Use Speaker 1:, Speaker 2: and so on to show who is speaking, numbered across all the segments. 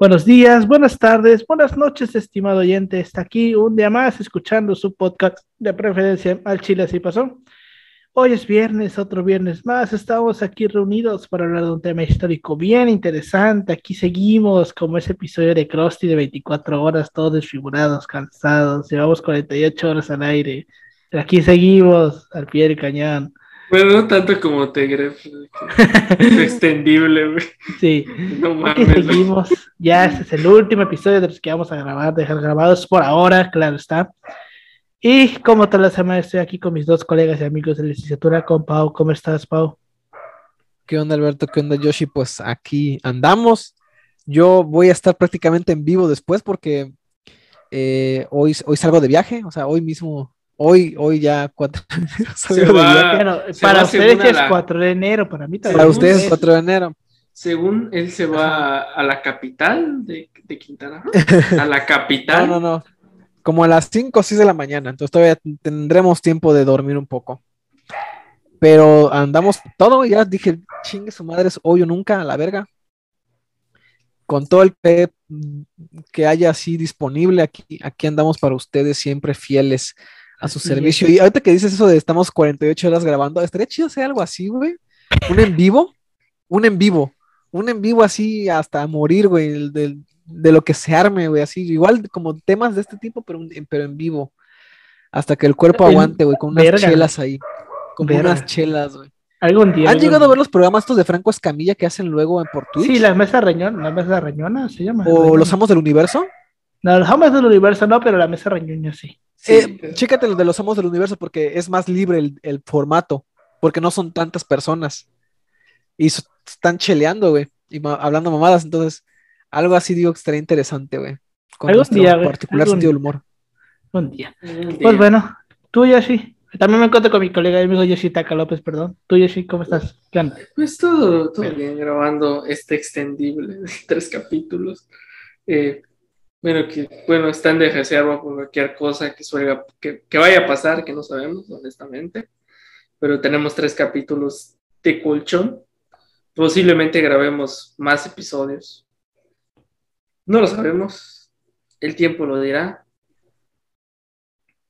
Speaker 1: Buenos días, buenas tardes, buenas noches, estimado oyente. Está aquí un día más escuchando su podcast de preferencia al Chile así pasó. Hoy es viernes, otro viernes más. Estamos aquí reunidos para hablar de un tema histórico bien interesante. Aquí seguimos como ese episodio de Krusty de 24 horas, todos desfigurados, cansados. Llevamos 48 horas al aire. Aquí seguimos al pie del cañón.
Speaker 2: Bueno, no tanto como Tegref, es extendible, güey.
Speaker 1: Sí, no mames. Seguimos. Ya este es el último episodio de los que vamos a grabar, dejar grabados por ahora, claro está. Y como toda la semana estoy aquí con mis dos colegas y amigos de licenciatura, con Pau. ¿Cómo estás, Pau?
Speaker 3: ¿Qué onda, Alberto? ¿Qué onda, Yoshi? Pues aquí andamos. Yo voy a estar prácticamente en vivo después porque eh, hoy, hoy salgo de viaje, o sea, hoy mismo Hoy, hoy ya 4 de enero.
Speaker 1: para ustedes es 4 de enero, para mí
Speaker 3: también. Para ustedes es 4 de enero.
Speaker 2: Según él se va a la capital de, de Quintana A la capital.
Speaker 3: No, no, no. Como a las 5 o 6 de la mañana. Entonces todavía tendremos tiempo de dormir un poco. Pero andamos todo, ya dije, chingue su madre, es hoy o nunca, a la verga. Con todo el PEP que haya así disponible, aquí, aquí andamos para ustedes siempre fieles a su servicio. Y ahorita que dices eso de estamos 48 horas grabando, estaría chido hacer algo así, güey. Un en vivo, un en vivo, un en vivo así hasta morir, güey, de, de, lo que se arme, güey, así, igual como temas de este tipo, pero, pero en vivo. Hasta que el cuerpo aguante, güey, con unas chelas ahí. Con unas chelas, güey.
Speaker 1: Algún día.
Speaker 3: ¿Han llegado a ver los programas estos de Franco Escamilla que hacen luego por Twitch?
Speaker 1: Sí, la mesa reñona, la mesa reñona se llama.
Speaker 3: ¿O los amos del universo?
Speaker 1: No, los amos del universo no, pero la mesa reñona sí.
Speaker 3: Eh, chécate los de los amos del universo porque es más libre el, formato, porque no son tantas personas. Y están cheleando, güey, y hablando mamadas, entonces algo así digo que estaría interesante, güey.
Speaker 1: Con algún día,
Speaker 3: particular sentido del humor.
Speaker 1: Un día. Pues bueno, tú Yoshi. También me encuentro con mi colega y amigo Yoshi Taka López, perdón. Tú Yoshi, ¿cómo estás? ¿Qué onda?
Speaker 2: Pues todo, todo bien, grabando este extendible de tres capítulos. Eh, bueno, que bueno, están de reserva por cualquier cosa que, suelga, que, que, vaya a pasar, que no sabemos, honestamente. Pero tenemos tres capítulos de colchón. Posiblemente grabemos más episodios. No lo sabemos. El tiempo lo dirá.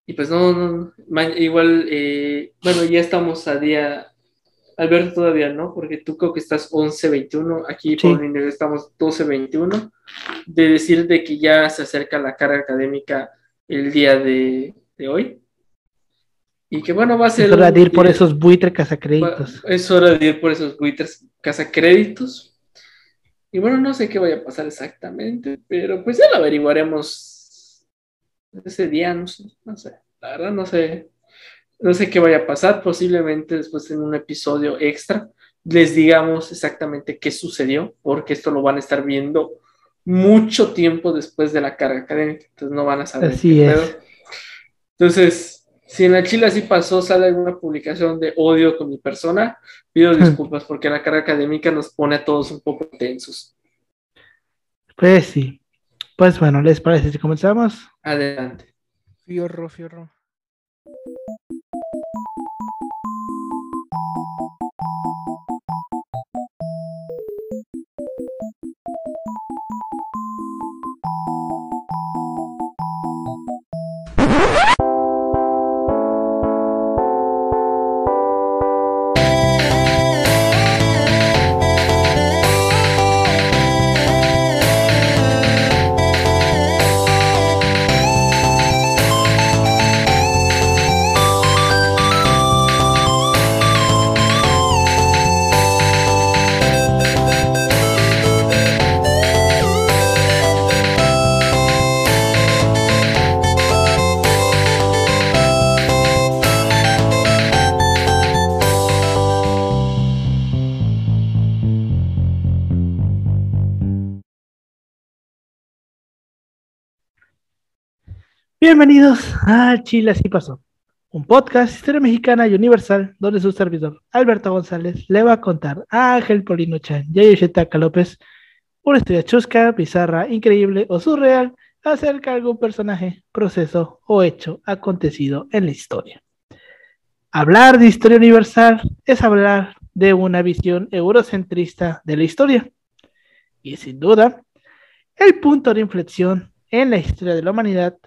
Speaker 2: Y pues no, no, igual, eh, bueno, ya estamos a día Alberto todavía no, porque tú creo que estás 11-21, aquí por estamos 12-21, de decir de que ya se acerca la carga académica el día de, hoy. Y que bueno, va a ser...
Speaker 1: Es hora de ir por esos buitres casacréditos.
Speaker 2: Es hora de ir por esos buitres casacréditos. Y bueno, no sé qué vaya a pasar exactamente, pero pues ya lo averiguaremos ese día, no sé, no sé, la verdad no sé no sé qué vaya a pasar, posiblemente después en un episodio extra les digamos exactamente qué sucedió, porque esto lo van a estar viendo mucho tiempo después de la carga académica, entonces no van a saber.
Speaker 1: Así es.
Speaker 2: Entonces, si en la Chile así pasó, sale alguna publicación de odio con mi persona, pido hmm. disculpas porque la carga académica nos pone a todos un poco tensos.
Speaker 1: Pues sí. Pues bueno, ¿les parece si comenzamos?
Speaker 2: Adelante.
Speaker 3: Fiorro, fiorro.
Speaker 1: Bienvenidos a Chile Así Pasó, un podcast historia mexicana y universal donde su servidor Alberto González le va a contar a Ángel Polino Chan y a López una historia chusca, bizarra, increíble o surreal acerca de algún personaje, proceso o hecho acontecido en la historia. Hablar de historia universal es hablar de una visión eurocentrista de la historia. Y sin duda, el punto de inflexión en la historia de la humanidad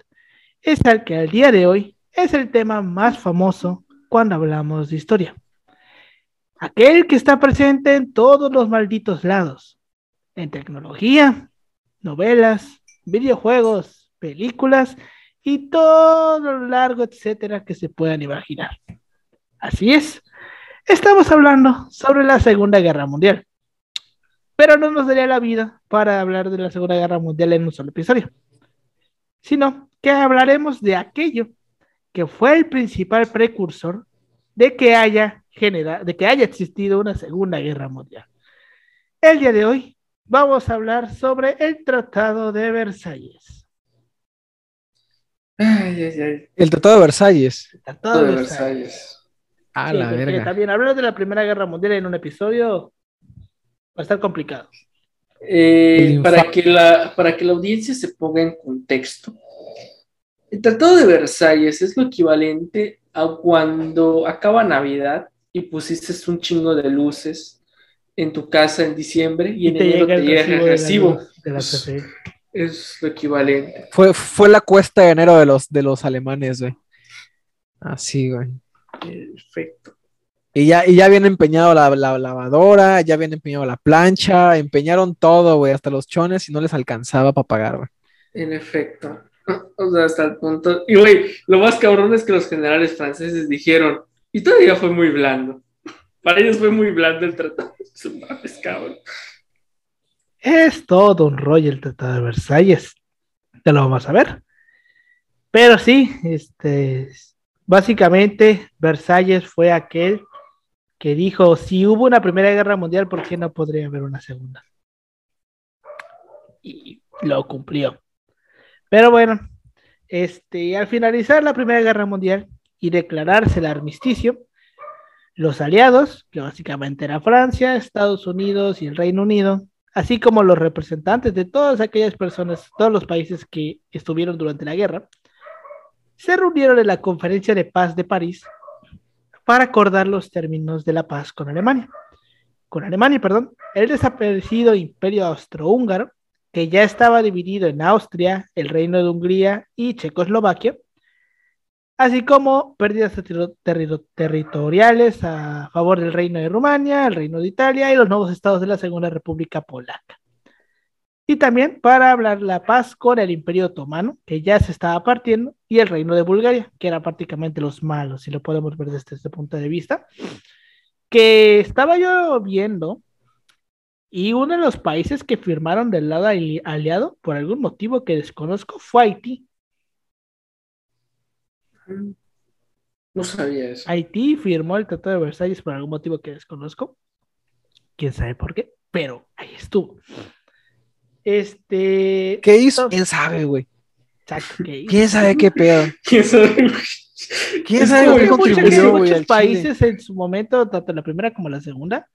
Speaker 1: es el que al día de hoy es el tema más famoso cuando hablamos de historia. Aquel que está presente en todos los malditos lados, en tecnología, novelas, videojuegos, películas y todo lo largo, etcétera, que se puedan imaginar. Así es, estamos hablando sobre la Segunda Guerra Mundial. Pero no nos daría la vida para hablar de la Segunda Guerra Mundial en un solo episodio, sino que hablaremos de aquello que fue el principal precursor de que haya de que haya existido una Segunda Guerra Mundial. El día de hoy vamos a hablar sobre el Tratado de Versalles.
Speaker 3: El Tratado de Versalles.
Speaker 1: El Tratado de, Versalles.
Speaker 3: A la verga.
Speaker 1: También hablar de la Primera Guerra Mundial en un episodio va a estar complicado.
Speaker 2: Eh, para, que la, para que la audiencia se ponga en contexto, el Tratado de Versalles es lo equivalente a cuando acaba Navidad y pusiste un chingo de luces en tu casa en diciembre y, en enero te llega el recibo. es lo equivalente.
Speaker 3: Fue, fue la cuesta de enero de los, de los alemanes, güey. Así, güey.
Speaker 2: Perfecto.
Speaker 3: Y ya, y ya habían empeñado la, lavadora, ya habían empeñado la plancha, empeñaron todo, güey, hasta los chones y no les alcanzaba para pagar, güey.
Speaker 2: En efecto. O sea, hasta el punto. Y, güey, lo más cabrón es que los generales franceses dijeron, y todavía fue muy blando. Para ellos fue muy blando el tratado. Es cabrón.
Speaker 1: Es todo un rollo el tratado de Versalles. Ya lo vamos a ver. Pero sí, este, básicamente Versalles fue aquel que dijo, si hubo una primera guerra mundial, ¿por qué no podría haber una segunda? Y lo cumplió. Pero bueno, este, al finalizar la primera guerra mundial, y declararse el armisticio, los aliados, que básicamente era Francia, Estados Unidos y el Reino Unido, así como los representantes de todas aquellas personas, todos los países que estuvieron durante la guerra, se reunieron en la Conferencia de Paz de París para acordar los términos de la paz con Alemania. Con Alemania, perdón, el desaparecido imperio austrohúngaro, que ya estaba dividido en Austria, el Reino de Hungría y Checoslovaquia, así como pérdidas territoriales a favor del Reino de Rumania, el Reino de Italia y los nuevos estados de la Segunda República Polaca. Y también para hablar la paz con el Imperio Otomano, que ya se estaba partiendo, y el Reino de Bulgaria, que eran prácticamente los malos, si lo podemos ver desde este punto de vista, que estaba yo viendo, y uno de los países que firmaron del lado aliado, por algún motivo que desconozco, fue Haití.
Speaker 2: No sabía eso.
Speaker 1: Haití firmó el Tratado de Versalles por algún motivo que desconozco. Quién sabe por qué, pero ahí estuvo. Este.
Speaker 3: ¿Qué hizo? ¿Quién sabe, güey? ¿Quién sabe qué pedo?
Speaker 2: ¿Quién sabe?
Speaker 3: ¿Quién sabe qué contribuyó,
Speaker 1: Muchos países en su momento, tanto la primera como la segunda,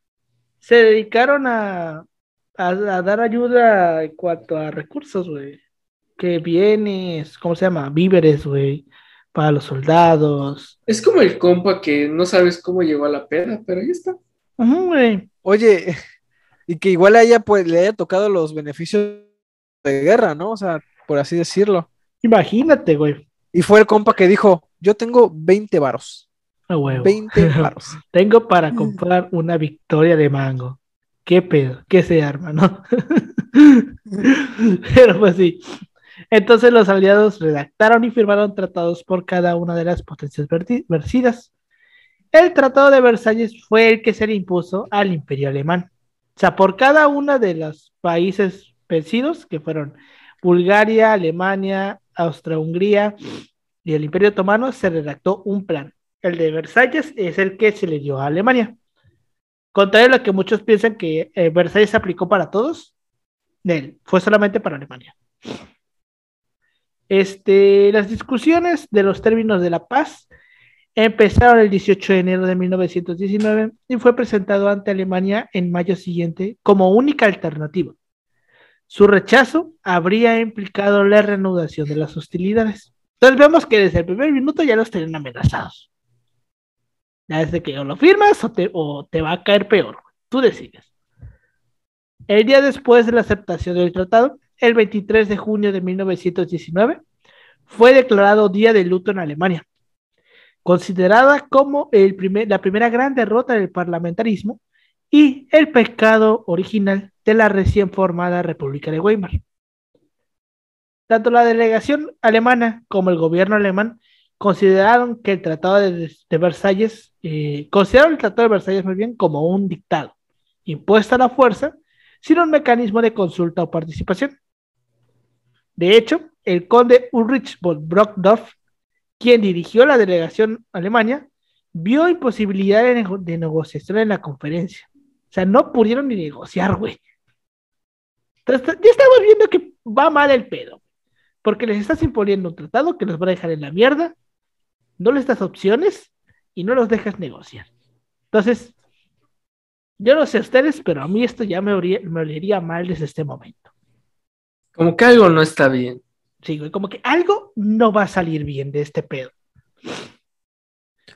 Speaker 1: se dedicaron a, a, dar ayuda en cuanto a recursos, güey. Que bienes, ¿cómo se llama? Víveres, güey para los soldados.
Speaker 2: Es como el compa que no sabes cómo llegó a la pena, pero ahí está.
Speaker 3: Oye, y que igual haya, pues, le haya tocado los beneficios de guerra, ¿no? O sea, por así decirlo.
Speaker 1: Imagínate, güey.
Speaker 3: Y fue el compa que dijo, yo tengo 20 varos.
Speaker 1: A huevo.
Speaker 3: 20 varos.
Speaker 1: tengo para comprar una victoria de mango. ¿Qué pedo? ¿Qué se arma, no? Pero pues sí, entonces los aliados redactaron y firmaron tratados por cada una de las potencias vencidas. El Tratado de Versalles fue el que se le impuso al Imperio Alemán. O sea, por cada uno de los países vencidos, que fueron Bulgaria, Alemania, Austria-Hungría y el Imperio Otomano, se redactó un plan. El de Versalles es el que se le dio a Alemania. Contrario a lo que muchos piensan que eh, Versalles se aplicó para todos, fue solamente para Alemania. Este, las discusiones de los términos de la paz empezaron el 18 de enero de 1919 y fue presentado ante Alemania en mayo siguiente como única alternativa. Su rechazo habría implicado la reanudación de las hostilidades. Entonces vemos que desde el primer minuto ya los tenían amenazados. Ya desde que o lo firmas o te, o te va a caer peor. Tú decides. El día después de la aceptación del tratado, el 23 de junio de 1919, fue declarado Día de Luto en Alemania, considerada como el primer, la primera gran derrota del parlamentarismo y el pecado original de la recién formada República de Weimar. Tanto la delegación alemana como el gobierno alemán consideraron que el Tratado de, Versalles, eh, consideraron el Tratado de Versalles muy bien como un dictado, impuesto a la fuerza, sin un mecanismo de consulta o participación. De hecho, el conde Ulrich von Brockdorf, quien dirigió la delegación alemana, vio imposibilidad de, de negociación en la conferencia. O sea, no pudieron ni negociar, güey. Ya estamos viendo que va mal el pedo porque les estás imponiendo un tratado que los va a dejar en la mierda, no les das opciones y no los dejas negociar. Entonces, yo no sé ustedes, pero a mí esto ya me, olería mal desde este momento.
Speaker 2: Como que algo no está bien.
Speaker 1: Sí, güey, como que algo no va a salir bien de este pedo.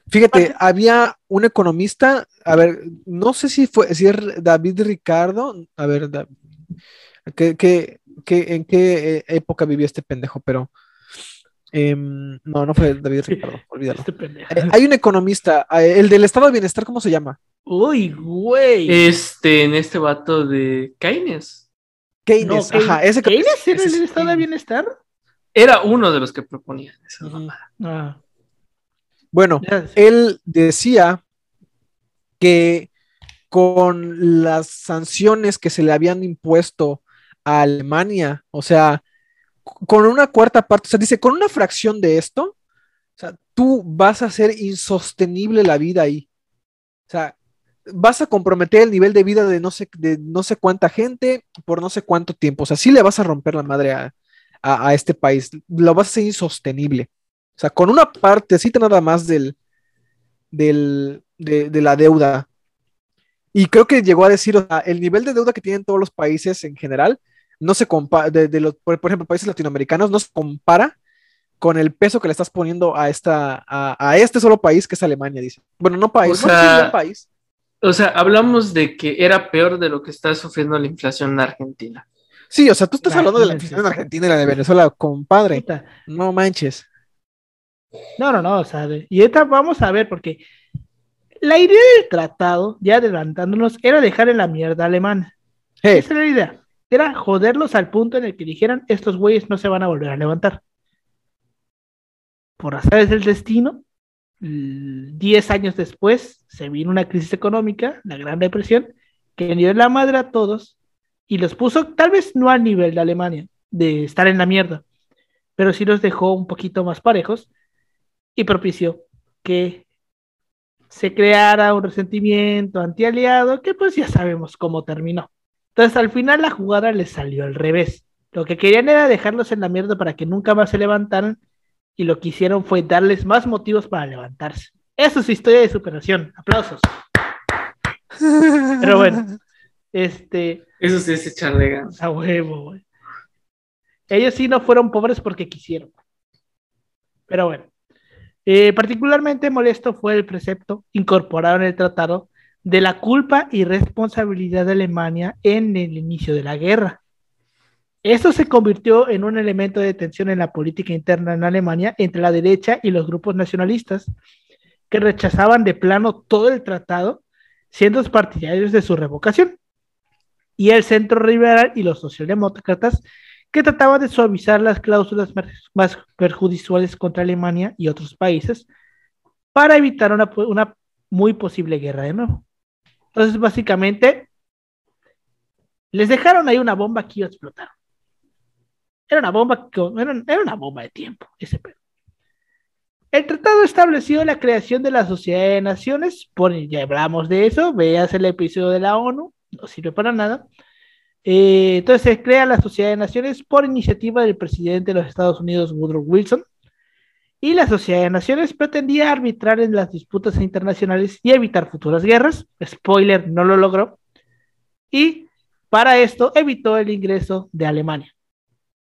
Speaker 3: Fíjate, había un economista, a ver, no sé si fue, si es David Ricardo, a ver, que, que en qué eh, época vivió este pendejo, pero em, no, no fue David Ricardo, olvídalo. Este eh, hay un economista, eh, el del estado de bienestar, ¿cómo se llama?
Speaker 1: Uy, güey.
Speaker 2: Este, en este vato de Keynes.
Speaker 3: Keynes, ajá, ese
Speaker 1: ¿Keynes era el estado de bienestar?
Speaker 2: Era uno de los que proponían esa
Speaker 3: ah. Bueno, él decía que con las sanciones que se le habían impuesto a Alemania. O sea, con una cuarta parte, o sea, dice, con una fracción de esto, o sea, tú vas a hacer insostenible la vida ahí. O sea, vas a comprometer el nivel de vida de no sé, de no sé cuánta gente por no sé cuánto tiempo. O sea, sí le vas a romper la madre a, este país. Lo vas a hacer insostenible. O sea, con una partecita nada más del, del, de, de la deuda. Y creo que llegó a decir, o sea, el nivel de deuda que tienen todos los países en general no se compara, de, los, por, ejemplo, países latinoamericanos, no se compara con el peso que le estás poniendo a, esta, a, este solo país que es Alemania, dice. Bueno, no país,
Speaker 2: o sea, país. O sea, hablamos de que era peor de lo que está sufriendo la inflación en Argentina.
Speaker 3: Sí, o sea, tú estás hablando de la inflación en Argentina y la de Venezuela, compadre. No manches.
Speaker 1: No, no, no, o sea, y esta vamos a ver, porque la idea del tratado, ya adelantándonos, era dejar en la mierda alemana. Esa era la idea era joderlos al punto en el que dijeran, estos güeyes no se van a volver a levantar. Por azares del destino, diez años después se vino una crisis económica, la Gran Depresión, que dio la madre a todos y los puso tal vez no al nivel de Alemania, de estar en la mierda, pero sí los dejó un poquito más parejos y propició que se creara un resentimiento antialiado que pues ya sabemos cómo terminó. Entonces al final la jugada les salió al revés. Lo que querían era dejarlos en la mierda para que nunca más se levantaran y lo que hicieron fue darles más motivos para levantarse. Esa es historia de superación. Aplausos. Pero bueno, este...
Speaker 2: Eso sí es echarle ganas.
Speaker 1: A huevo, güey. Ellos sí no fueron pobres porque quisieron. Pero bueno. Eh, particularmente molesto fue el precepto incorporado en el tratado de la culpa y responsabilidad de Alemania en el inicio de la guerra. Esto se convirtió en un elemento de tensión en la política interna en Alemania entre la derecha y los grupos nacionalistas, que rechazaban de plano todo el tratado, siendo partidarios de su revocación, y el centro liberal y los socialdemócratas, que trataban de suavizar las cláusulas más perjudiciales contra Alemania y otros países para evitar una, muy posible guerra de nuevo. Entonces, básicamente, les dejaron ahí una bomba que iba a explotar. Era una bomba, era, una bomba de tiempo, ese pedo. El tratado estableció la creación de la Sociedad de Naciones, por, ya hablamos de eso, veas el episodio de la ONU, no sirve para nada. Eh, entonces se crea la Sociedad de Naciones por iniciativa del presidente de los Estados Unidos, Woodrow Wilson, y la Sociedad de Naciones pretendía arbitrar en las disputas internacionales y evitar futuras guerras. Spoiler, no lo logró. Y para esto evitó el ingreso de Alemania.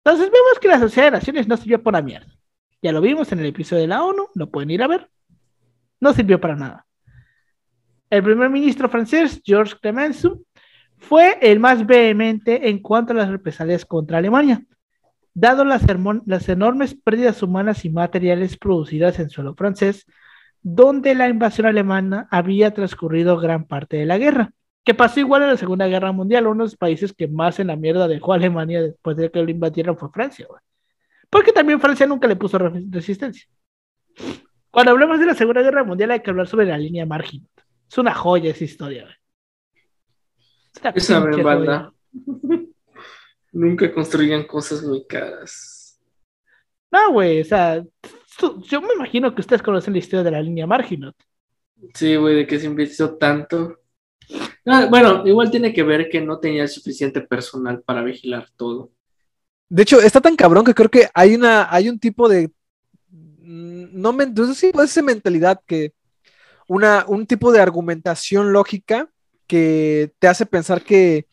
Speaker 1: Entonces vemos que la Sociedad de Naciones no sirvió para mierda. Ya lo vimos en el episodio de la ONU, lo pueden ir a ver. No sirvió para nada. El primer ministro francés, Georges Clemenceau, fue el más vehemente en cuanto a las represalias contra Alemania, dado las, las enormes pérdidas humanas y materiales producidas en suelo francés, donde la invasión alemana había transcurrido gran parte de la guerra, que pasó igual en la Segunda Guerra Mundial, uno de los países que más en la mierda dejó a Alemania después de que lo invadieron fue Francia, porque también Francia nunca le puso resistencia. Cuando hablamos de la Segunda Guerra Mundial hay que hablar sobre la línea Margin. Es una joya esa historia.
Speaker 2: Esa banda. Nunca construían cosas muy caras.
Speaker 1: No, güey, o sea, yo me imagino que ustedes conocen la historia de la línea Marginot.
Speaker 2: Sí, güey, de que se invirtió tanto. Ah, bueno, igual tiene que ver que no tenía suficiente personal para vigilar todo.
Speaker 3: De hecho, está tan cabrón que creo que hay una, hay un tipo de mm, no me, no sé si puede ser mentalidad que una, un tipo de argumentación lógica que te hace pensar que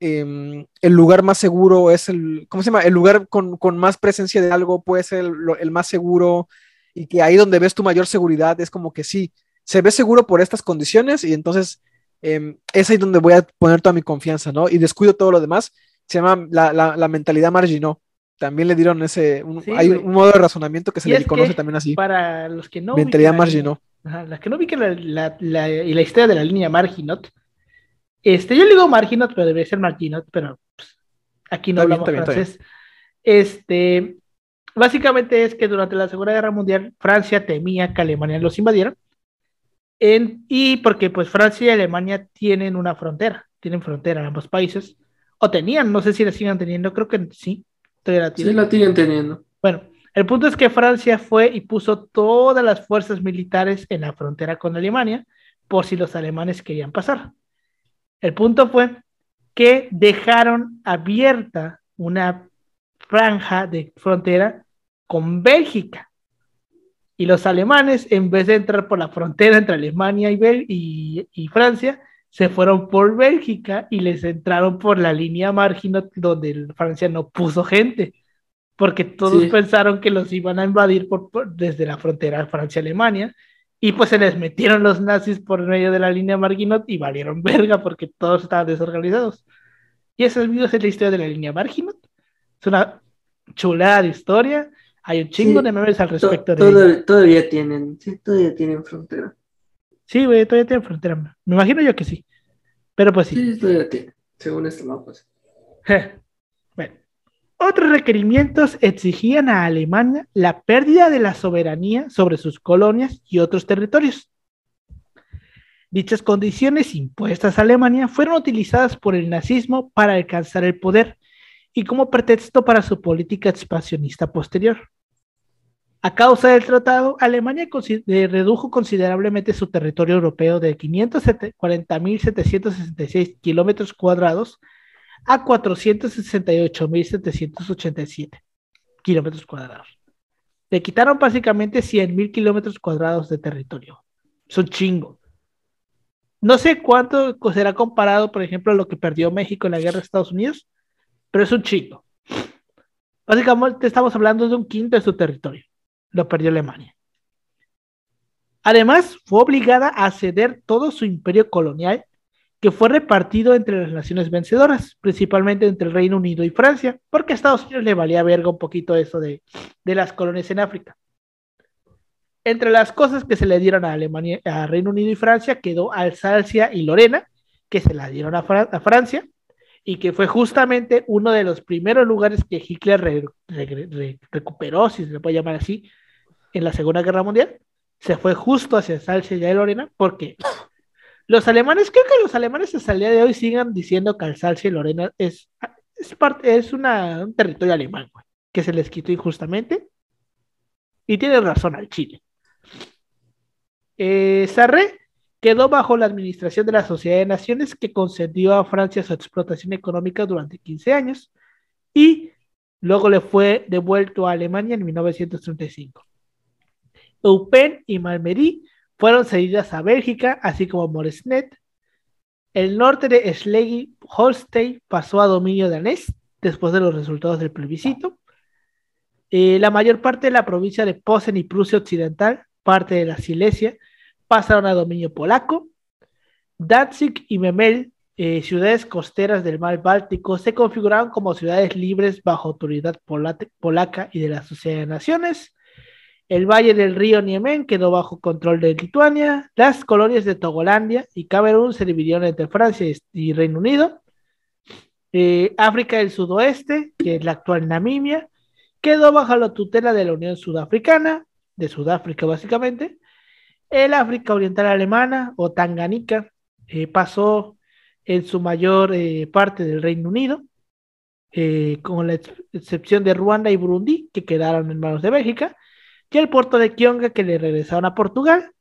Speaker 3: em, el lugar más seguro es el, ¿cómo se llama? El lugar con, más presencia de algo puede ser el, más seguro y que ahí donde ves tu mayor seguridad es como que sí, se ve seguro por estas condiciones y entonces em, es ahí donde voy a poner toda mi confianza, ¿no? Y descuido todo lo demás. Se llama la, mentalidad marginó. También le dieron ese, hay un modo de razonamiento que se le conoce también así.
Speaker 1: Para los que no...
Speaker 3: Mentalidad marginó
Speaker 1: las que no vi que la, la, historia de la línea Marginot. Este, yo le digo Marginot, pero debe ser Marginot, pero pues, aquí no hablamos francés. Este, básicamente es que durante la Segunda Guerra Mundial Francia temía que Alemania los invadiera. En, y porque pues Francia y Alemania tienen una frontera, tienen frontera en ambos países, o tenían, no sé si la siguen teniendo, creo que sí,
Speaker 2: todavía la tienen. Sí, la siguen teniendo.
Speaker 1: Bueno, el punto es que Francia fue y puso todas las fuerzas militares en la frontera con Alemania por si los alemanes querían pasar. El punto fue que dejaron abierta una franja de frontera con Bélgica. Y los alemanes, en vez de entrar por la frontera entre Alemania y, y, Francia, se fueron por Bélgica y les entraron por la línea marginal donde Francia no puso gente porque todos pensaron que los iban a invadir por, desde la frontera Francia-Alemania, y pues se les metieron los nazis por medio de la línea Marginot y valieron verga porque todos estaban desorganizados. Y esa es la historia de la línea Marginot. Es una chulada de historia. Hay un chingo de memes al respecto
Speaker 2: de Todavía tienen, sí, todavía tienen frontera.
Speaker 1: Sí, güey, todavía tienen frontera. Me imagino yo que sí. Pero pues sí.
Speaker 2: Sí, todavía tiene, según este mapa.
Speaker 1: Otros requerimientos exigían a Alemania la pérdida de la soberanía sobre sus colonias y otros territorios. Dichas condiciones impuestas a Alemania fueron utilizadas por el nazismo para alcanzar el poder y como pretexto para su política expansionista posterior. A causa del tratado, Alemania eh, redujo considerablemente su territorio europeo de 540.766 kilómetros cuadrados a 468.787 kilómetros cuadrados. Le quitaron básicamente 100.000 kilómetros cuadrados de territorio. Es un chingo. No sé cuánto será comparado, por ejemplo, a lo que perdió México en la guerra de Estados Unidos, pero es un chingo. Básicamente estamos hablando de un quinto de su territorio. Lo perdió Alemania. Además, fue obligada a ceder todo su imperio colonial que fue repartido entre las naciones vencedoras, principalmente entre el Reino Unido y Francia, porque a Estados Unidos le valía verga un poquito eso de, las colonias en África. Entre las cosas que se le dieron a Alemania, a Reino Unido y Francia, quedó Alsacia y Lorena, que se la dieron a, Francia, y que fue justamente uno de los primeros lugares que Hitler recuperó, si se le puede llamar así, en la Segunda Guerra Mundial. Se fue justo hacia Alsacia y Lorena, porque los alemanes, creo que los alemanes hasta el día de hoy sigan diciendo que Alsacia y Lorena es, es, parte, es una, un territorio alemán, que se les quitó injustamente. Y tiene razón al Chile. Eh, Sarre quedó bajo la administración de la Sociedad de Naciones que concedió a Francia su explotación económica durante 15 años y luego le fue devuelto a Alemania en 1935. Eupen y Malmery fueron cedidas a Bélgica, así como Moresnet. El norte de Schleswig-Holstein pasó a dominio danés después de los resultados del plebiscito. Eh, la mayor parte de la provincia de Posen y Prusia Occidental, parte de la Silesia, pasaron a dominio polaco. Danzig y Memel eh, ciudades costeras del mar Báltico se configuraron como ciudades libres bajo autoridad polaca y de la Sociedad de Naciones. El valle del río Niemen quedó bajo control de Lituania. Las colonias de Togolandia y Camerún se dividieron entre Francia y Reino Unido. Eh, África del Sudoeste, que es la actual Namibia, quedó bajo la tutela de la Unión Sudafricana, de Sudáfrica básicamente. El África Oriental Alemana o Tanganica eh, pasó en su mayor eh, parte del Reino Unido, con la excepción de Ruanda y Burundi, que quedaron en manos de Bélgica, y el puerto de Kionga, que le regresaron a Portugal.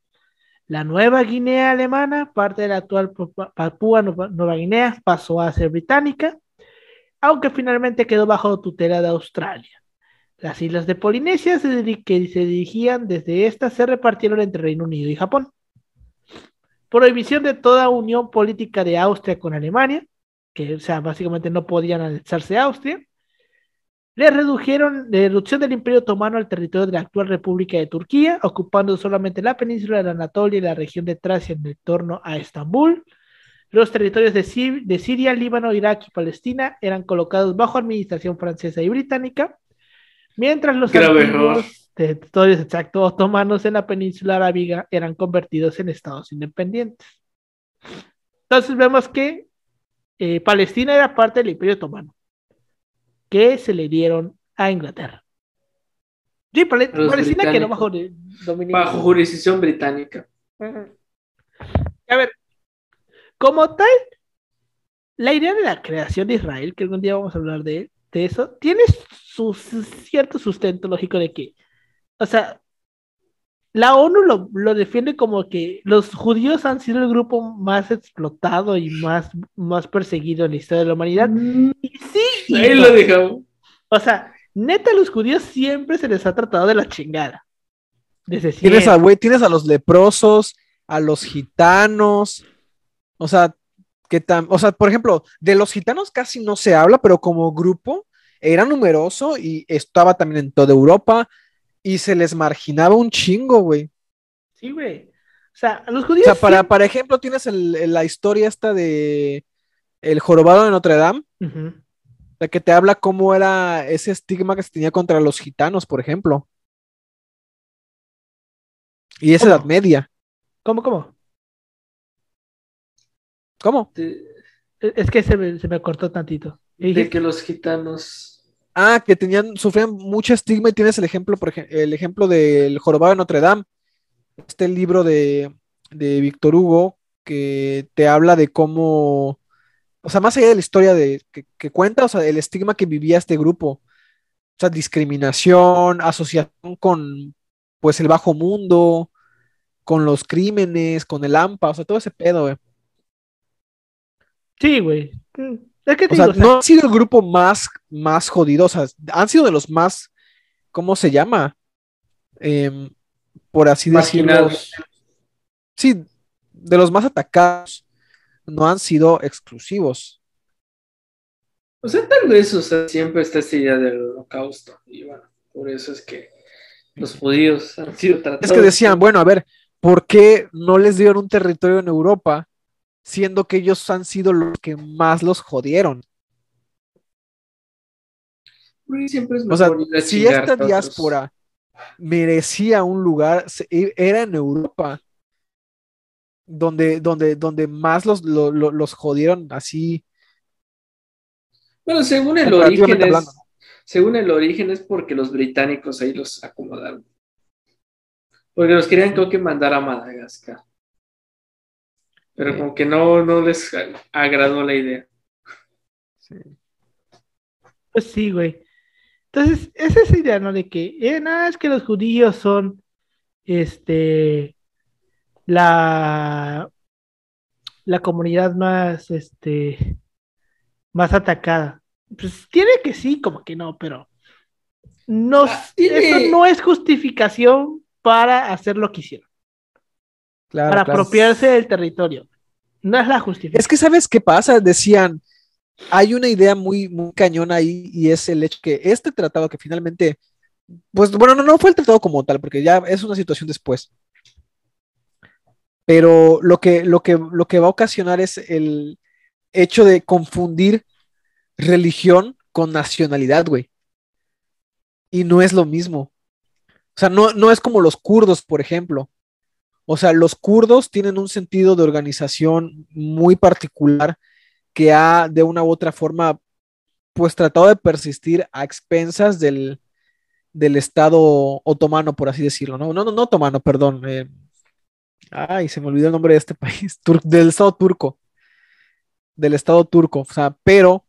Speaker 1: La Nueva Guinea alemana, parte de la actual Papúa Nueva Guinea, pasó a ser británica, aunque finalmente quedó bajo tutela de Australia. Las islas de Polinesia, que se dirigían desde estas, se repartieron entre Reino Unido y Japón prohibición de toda unión política de Austria con Alemania, que sea, básicamente no podían anexarse a Austria. Le redujeron la reducción del Imperio Otomano al territorio de la actual República de Turquía, ocupando solamente la península de Anatolia y la región de Tracia en torno a Estambul. Los territorios de, Siria, Líbano, Irak y Palestina eran colocados bajo administración francesa y británica, mientras los territorios exactos otomanos en la península arábiga eran convertidos en estados independientes. Entonces vemos que eh, Palestina era parte del Imperio Otomano, que se le dieron a Inglaterra. Sí, Palestina quedó bajo
Speaker 2: dominio. Bajo jurisdicción británica.
Speaker 1: A ver, como tal, la idea de la creación de Israel, que algún día vamos a hablar de, de eso, tiene su cierto sustento lógico de que o sea, la ONU lo, defiende como que los judíos han sido el grupo más explotado y más, más perseguido en la historia de la humanidad. Mm. y sí,
Speaker 2: ahí lo dejamos.
Speaker 1: O sea, neta, los judíos siempre se les ha tratado de la chingada.
Speaker 3: Desde tienes a, güey, tienes a los leprosos, a los gitanos, o sea, que tan, o sea, por ejemplo, de los gitanos casi no se habla, pero como grupo era numeroso y estaba también en toda Europa y se les marginaba un chingo, güey.
Speaker 1: Sí, güey. O sea, a los judíos.
Speaker 3: O sea, para, para ejemplo, tienes la historia esta de El jorobado de Notre Dame. La que te habla cómo era ese estigma que se tenía contra los gitanos, por ejemplo. Y esa Edad Media.
Speaker 1: ¿Cómo, cómo?
Speaker 3: ¿Cómo?
Speaker 1: Es que se me, se me cortó tantito.
Speaker 2: De que los gitanos
Speaker 3: Ah, que tenían, sufrían mucho estigma y tienes el ejemplo, por ejemplo, el ejemplo del jorobado de Notre Dame, este libro de, de Víctor Hugo que te habla de cómo, o sea, más allá de la historia de, que, cuenta, o sea, el estigma que vivía este grupo, o sea, discriminación, asociación con, pues, el bajo mundo, con los crímenes, con el AMPA, o sea, todo ese pedo, güey.
Speaker 1: Sí, güey.
Speaker 3: O sea, no han sido el grupo más, más jodido, o sea, han sido de los más, ¿cómo se llama? Em, por así decirlo. Sí, de los más atacados. No han sido exclusivos.
Speaker 2: O sea, tal vez, o sea, siempre está esta idea del holocausto. Y bueno, por eso es que los judíos han sido tratados.
Speaker 3: Es que decían, bueno, a ver, ¿por qué no les dieron un territorio en Europa siendo que ellos han sido los que más los jodieron. o sea, si esta diáspora merecía un lugar, e, era en Europa, donde, donde, donde más los, los, jodieron así.
Speaker 2: Bueno, según el origen es, según el origen es porque los británicos ahí los acomodaron. Porque los querían creo que mandar a Madagascar. Pero como que no, no les agradó la idea.
Speaker 1: Sí. Pues sí, güey. Entonces, esa es esa idea, ¿no? De que, eh, nada, es que los judíos son, este, la, la comunidad más, este, más atacada. Pues tiene que sí, como que no, pero no, ah, eso no es justificación para hacer lo que hicieron para apropiarse del territorio. No es la justicia.
Speaker 3: Es que, ¿sabes qué pasa? Decían, hay una idea muy, muy cañona ahí y es el hecho que este tratado que finalmente, pues bueno, no, no fue el tratado como tal, porque ya es una situación después. Pero lo que, lo que, lo que va a ocasionar es el, hecho de confundir religión con nacionalidad, güey. Y no es lo mismo. O sea, no, no es como los kurdos, por ejemplo. O sea, los kurdos tienen un sentido de organización muy particular que ha de una u otra forma pues tratado de persistir a expensas del, del Estado otomano, por así decirlo, ¿no? No, no, no otomano, perdón. eh, ay, se me olvidó el nombre de este país, del Estado turco. Del Estado turco, o sea, pero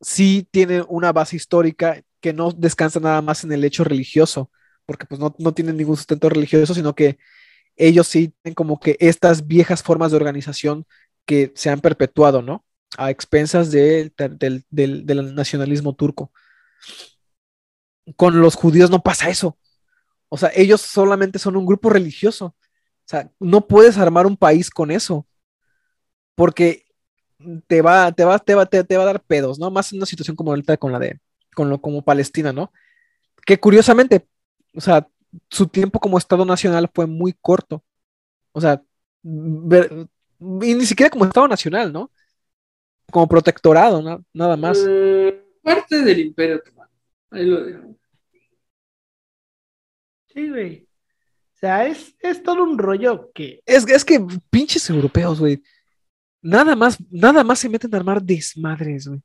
Speaker 3: sí tiene una base histórica que no descansa nada más en el hecho religioso, porque pues no, no tienen ningún sustento religioso, sino que ellos sí tienen como que estas viejas formas de organización que se han perpetuado, ¿no? A expensas del, nacionalismo turco. Con los judíos no pasa eso. O sea, ellos solamente son un grupo religioso. O sea, no puedes armar un país con eso. Porque te va, te va, te va, te va a dar pedos, ¿no? Más en una situación como ahorita con la de, con lo, como Palestina, ¿no? Que curiosamente, o sea, su tiempo como Estado Nacional fue muy corto. O sea, ver- y ni siquiera como Estado Nacional, ¿no? Como protectorado, ¿no? Nada más.
Speaker 2: Eh, parte del Imperio Otomano. Ahí lo dejo.
Speaker 1: Sí, güey. O sea, es, es todo un rollo que.
Speaker 3: Es, es que pinches europeos, güey. Nada más, nada más se meten a armar desmadres, güey.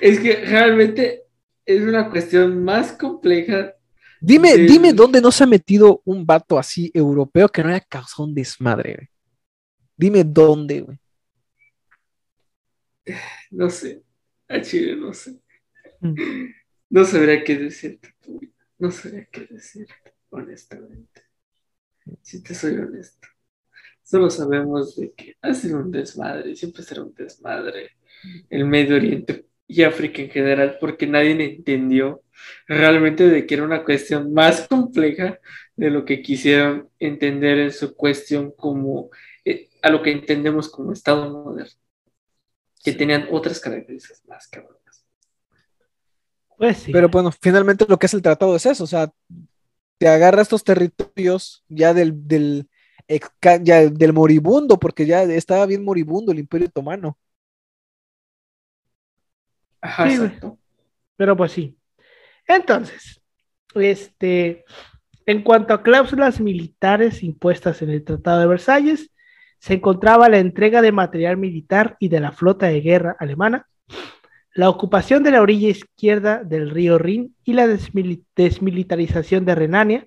Speaker 2: Es que realmente es una cuestión más compleja.
Speaker 3: Dime, dime dónde no se ha metido un vato así europeo que no haya causado un desmadre, güey. Dime dónde, güey.
Speaker 2: No sé. A Chile no sé.
Speaker 1: Mm.
Speaker 2: No sabría qué decirte. No sabría qué decirte, honestamente. Si te soy honesto. Solo sabemos de que ha sido un desmadre, siempre será un desmadre el Medio Oriente y África en general, porque nadie entendió realmente de que era una cuestión más compleja de lo que quisieron entender en su cuestión como eh, a lo que entendemos como Estado moderno, que tenían otras características más cabronas.
Speaker 1: Pues sí.
Speaker 3: Pero bueno, finalmente lo que es el tratado es eso, o sea, te agarra estos territorios ya del, del, ya del moribundo, porque ya estaba bien moribundo el Imperio Otomano.
Speaker 2: Ajá,
Speaker 1: Sí,
Speaker 2: exacto.
Speaker 1: Pero pues sí. Entonces, este, en cuanto a cláusulas militares impuestas en el Tratado de Versalles, se encontraba la entrega de material militar y de la flota de guerra alemana, la ocupación de la orilla izquierda del río Rin y la desmili- desmilitarización de Renania,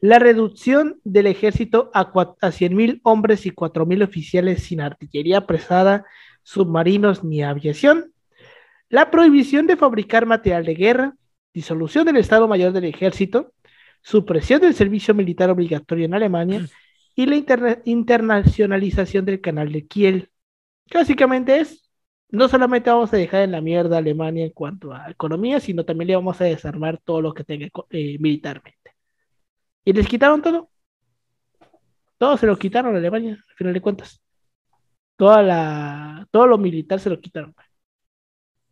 Speaker 1: la reducción del ejército a, a 100.000 hombres y 4.000 oficiales sin artillería pesada, submarinos ni aviación, la prohibición de fabricar material de guerra, disolución del Estado Mayor del Ejército, supresión del servicio militar obligatorio en Alemania y la interna- internacionalización del canal de Kiel. Que básicamente es, no solamente vamos a dejar en la mierda a Alemania en cuanto a economía, sino también le vamos a desarmar todo lo que tenga eh, militarmente. Y les quitaron todo. Todo se lo quitaron a Alemania, al final de cuentas. Toda la, todo lo militar se lo quitaron.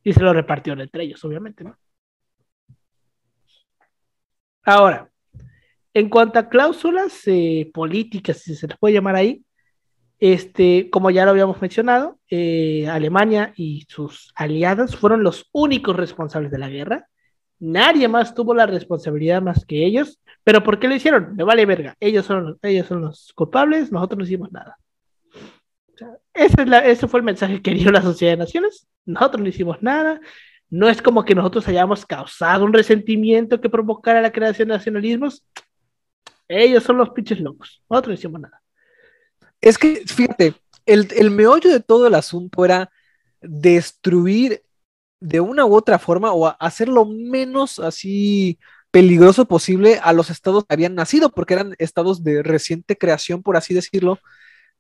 Speaker 1: Y se lo repartieron entre ellos, obviamente, ¿no? Ahora, en cuanto a cláusulas eh, políticas, si se les puede llamar ahí, este, como ya lo habíamos mencionado, eh, Alemania y sus aliados fueron los únicos responsables de la guerra. Nadie más tuvo la responsabilidad más que ellos. ¿Pero por qué lo hicieron? Me vale verga. Ellos son, ellos son los culpables, nosotros no hicimos nada. Ese, es la- ese fue el mensaje que dio la Sociedad de Naciones. Nosotros no hicimos nada. No es como que nosotros hayamos causado un resentimiento que provocara la creación de nacionalismos. Ellos son los pinches locos. Nosotros no hicimos nada.
Speaker 3: Es que, fíjate, el, el meollo de todo el asunto era destruir de una u otra forma o a- hacer lo menos así peligroso posible a los estados que habían nacido, porque eran estados de reciente creación, por así decirlo,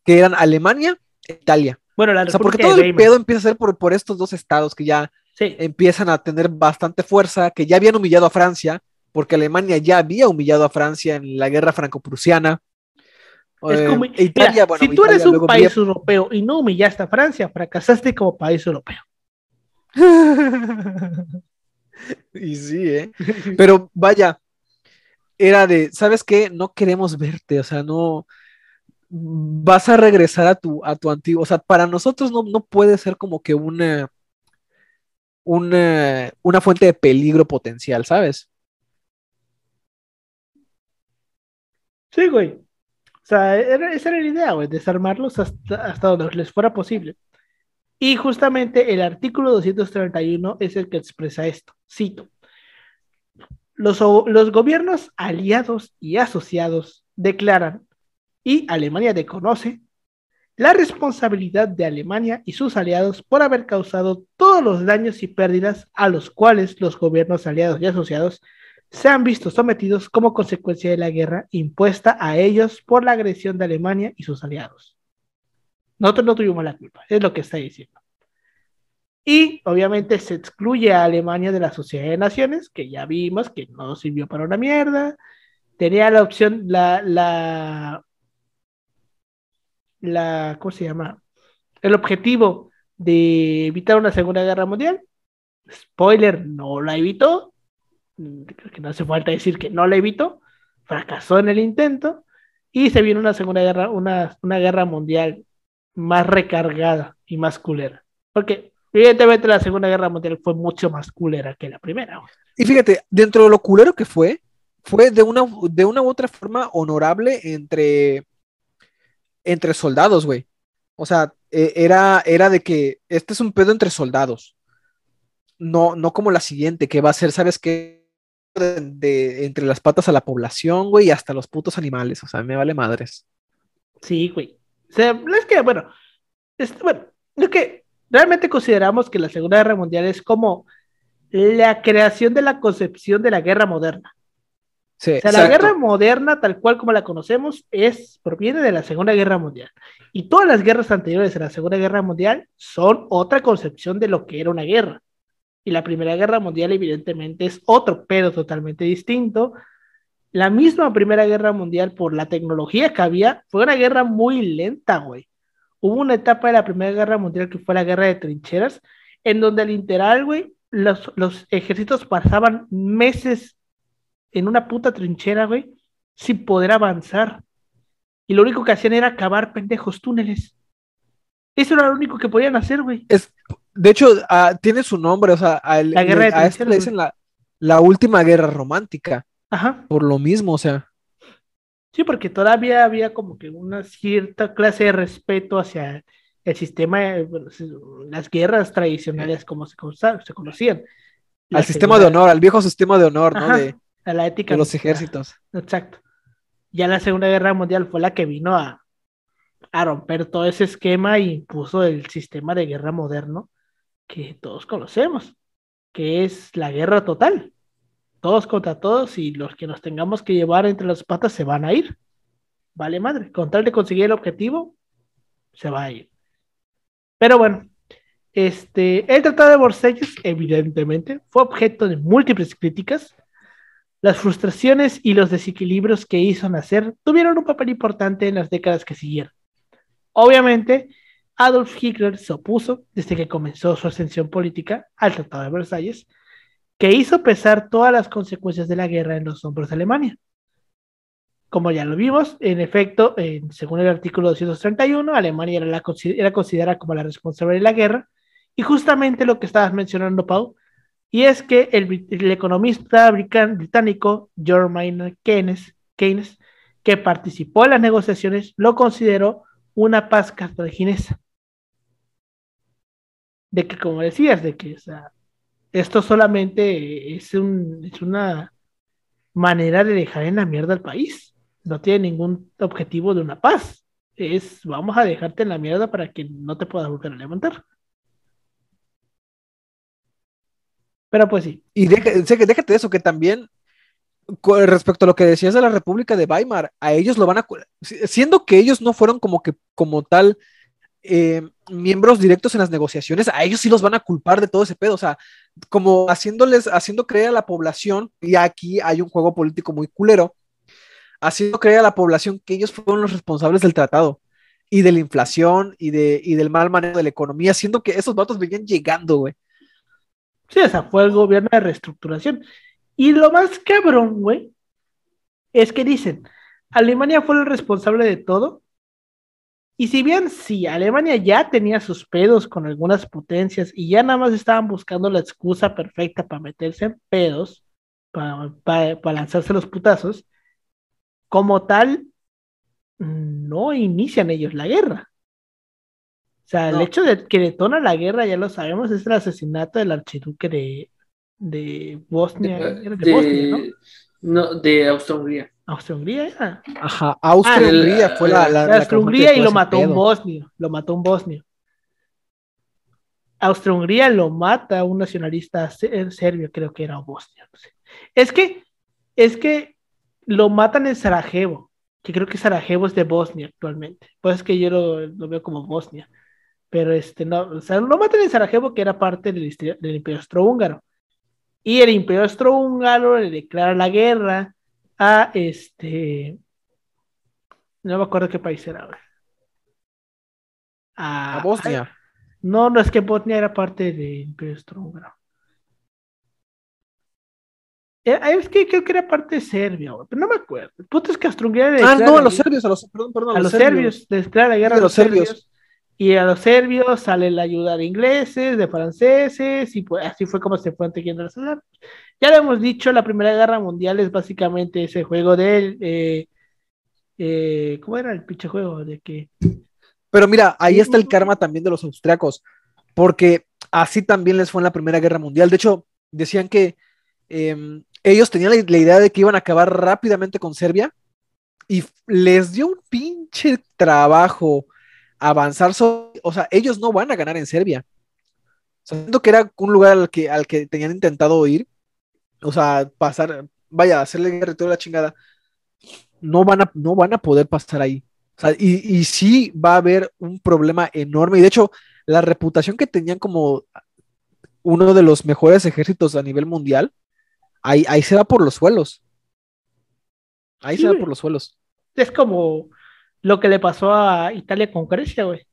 Speaker 3: que eran Alemania Italia.
Speaker 1: Bueno, la
Speaker 3: O sea, porque todo el
Speaker 1: Weimar.
Speaker 3: pedo empieza a ser por, por estos dos estados que ya
Speaker 1: Sí,
Speaker 3: empiezan a tener bastante fuerza, que ya habían humillado a Francia, porque Alemania ya había humillado a Francia en la guerra franco-prusiana.
Speaker 1: es
Speaker 3: Eh,
Speaker 1: como-
Speaker 3: Italia,
Speaker 1: mira,
Speaker 3: bueno,
Speaker 1: si tú
Speaker 3: Italia
Speaker 1: eres un país europeo y no humillaste a Francia, fracasaste como país europeo.
Speaker 3: y sí, ¿eh? Pero vaya, era de, ¿sabes qué? No queremos verte, o sea, no, vas a regresar a tu, a tu antiguo. O sea, para nosotros no, no puede ser como que una, una, fuente de peligro potencial, ¿sabes?
Speaker 1: Sí, güey. O sea, esa era la idea, güey, desarmarlos hasta, hasta donde les fuera posible. Y justamente el artículo 231 es el que expresa esto. Cito. Los, los gobiernos aliados y asociados declaran, y Alemania reconoce, la responsabilidad de Alemania y sus aliados por haber causado todos los daños y pérdidas a los cuales los gobiernos aliados y asociados se han visto sometidos como consecuencia de la guerra impuesta a ellos por la agresión de Alemania y sus aliados. Nosotros no tuvimos la culpa, es lo que está diciendo. Y obviamente se excluye a Alemania de la Sociedad de Naciones, que ya vimos que no sirvió para una mierda. Tenía la opción, la, la, la, ¿cómo se llama? El objetivo de evitar una Segunda Guerra Mundial. Spoiler, no la evitó. Creo que no hace falta decir que no la evitó. Fracasó en el intento. Y se vino una Segunda Guerra, una, una guerra mundial más recargada y más culera. Porque evidentemente la Segunda Guerra Mundial fue mucho más culera que la primera.
Speaker 3: Y fíjate, dentro de lo culero que fue, fue de una, de una u otra forma honorable entre, entre soldados, güey. O sea, e, era, era de que este es un pedo entre soldados. No, no como la siguiente, que va a ser, ¿sabes qué? De, entre las patas a la población, güey, y hasta los putos animales. O sea, me vale madres.
Speaker 1: Sí, güey. O sea, es que, bueno, es, bueno, es que realmente consideramos que la Segunda Guerra Mundial es como la creación de la concepción de la guerra moderna. Sí, o sea, la guerra moderna, tal cual como la conocemos, es, proviene de la Segunda Guerra Mundial. Y todas las guerras anteriores a la Segunda Guerra Mundial son otra concepción de lo que era una guerra. Y la Primera Guerra Mundial, evidentemente, es otro pero totalmente distinto, la misma Primera Guerra Mundial, por la tecnología que había, fue una guerra muy lenta, güey. Hubo una etapa de la Primera Guerra Mundial que fue la guerra de trincheras, en donde literal, güey, los, los ejércitos pasaban meses en una puta trinchera, güey, sin poder avanzar. Y lo único que hacían era cavar pendejos túneles. Eso era lo único que podían hacer, güey.
Speaker 3: Es, de hecho, uh, tiene su nombre, o sea, a, la guerra de a esto le dicen la, la última guerra romántica. Ajá. Por lo mismo, o sea.
Speaker 1: Sí, porque todavía había como que una cierta clase de respeto hacia el sistema, las guerras tradicionales como se, se conocían.
Speaker 3: al sistema de honor, al viejo sistema de honor, ¿no? De,
Speaker 1: a la ética.
Speaker 3: De los ejércitos.
Speaker 1: Exacto. Ya la Segunda Guerra Mundial fue la que vino a, a romper todo ese esquema y impuso el sistema de guerra moderno que todos conocemos, que es la guerra total todos contra todos y los que nos tengamos que llevar entre las patas se van a ir. Vale madre, con tal de conseguir el objetivo, se va a ir. Pero bueno, este, el Tratado de Versalles, evidentemente, fue objeto de múltiples críticas. Las frustraciones y los desequilibrios que hizo nacer tuvieron un papel importante en las décadas que siguieron. Obviamente, Adolf Hitler se opuso desde que comenzó su ascensión política al Tratado de Versalles que hizo pesar todas las consecuencias de la guerra en los hombros de Alemania. Como ya lo vimos, en efecto, según el artículo 231, Alemania era, la, era considerada como la responsable de la guerra, y justamente lo que estabas mencionando, Pau, y es que el, economista británico George Maynard Keynes, Keynes, que participó en las negociaciones, lo consideró una paz cartaginesa. De que, como decías, de que esto solamente es, una manera de dejar en la mierda al país. No tiene ningún objetivo de una paz. Es vamos a dejarte en la mierda para que no te puedas volver a levantar. Pero pues sí.
Speaker 3: Y déjate, déjate eso, que también respecto a lo que decías de la República de Weimar, a ellos lo van a siendo que ellos no fueron como que como tal eh, miembros directos en las negociaciones, a ellos sí los van a culpar de todo ese pedo, o sea, como haciéndoles, haciendo creer a la población, y aquí hay un juego político muy culero, haciendo creer a la población que ellos fueron los responsables del tratado y de la inflación y, de, y del mal manejo de la economía, haciendo que esos datos venían llegando, güey.
Speaker 1: Sí, o sea, fue el gobierno de reestructuración. Y lo más cabrón, güey, es que dicen, Alemania fue el responsable de todo, Y si bien sí, Alemania ya tenía sus pedos con algunas potencias y ya nada más estaban buscando la excusa perfecta para meterse en pedos, para, lanzarse los putazos, como tal, no inician ellos la guerra. O sea, el hecho de que detona la guerra, ya lo sabemos, es el asesinato del archiduque de, de Bosnia. De,
Speaker 2: Bosnia, ¿no? No, de Austria-Hungría.
Speaker 1: ¿Austria-Hungría era?
Speaker 3: Ajá, Austria-Hungría
Speaker 1: ah,
Speaker 3: fue la. la,
Speaker 1: Austria-Hungría y lo mató un bosnio. Lo mató un bosnio. Austria-Hungría lo mata un nacionalista serbio, creo que era bosnio. No sé. Es que, es que lo matan en Sarajevo, que creo que Sarajevo es de Bosnia actualmente. Pues es que yo lo, veo como Bosnia. Pero este, no, o sea, lo matan en Sarajevo, que era parte del, del Imperio Austrohúngaro. Y el Imperio Austrohúngaro le declara la guerra a este. No me acuerdo qué país era ahora.
Speaker 3: A, Bosnia.
Speaker 1: no, no es que Bosnia era parte del Imperio Austrohúngaro. Eh, es que creo que era parte de Serbia, pero no me acuerdo. El puto es que Austria
Speaker 3: Ah, no, a los serbios, a los, perdón, perdón,
Speaker 1: a, los, serbios. declara la guerra a los serbios. Y a los serbios sale la ayuda de ingleses, de franceses, y pues así fue como se fue tejiendo las armas. Ya lo hemos dicho, la Primera Guerra Mundial es básicamente ese juego del... Eh, eh, ¿Cómo era el pinche juego? De que...
Speaker 3: Pero mira, ahí está el karma también de los austriacos, porque así también les fue en la Primera Guerra Mundial. De hecho, decían que em, ellos tenían la, idea de que iban a acabar rápidamente con Serbia y les dio un pinche trabajo avanzar. o sea, ellos no van a ganar en Serbia. Sabiendo que era un lugar al que, al que tenían intentado ir, o sea, pasar, vaya, hacerle guerra toda la chingada, no van a, no van a poder pasar ahí. O sea, y, y sí va a haber un problema enorme. Y de hecho, la reputación que tenían como uno de los mejores ejércitos a nivel mundial, ahí, ahí se va por los suelos. Ahí se va por los suelos.
Speaker 1: Es como lo que le pasó a Italia con Grecia, güey.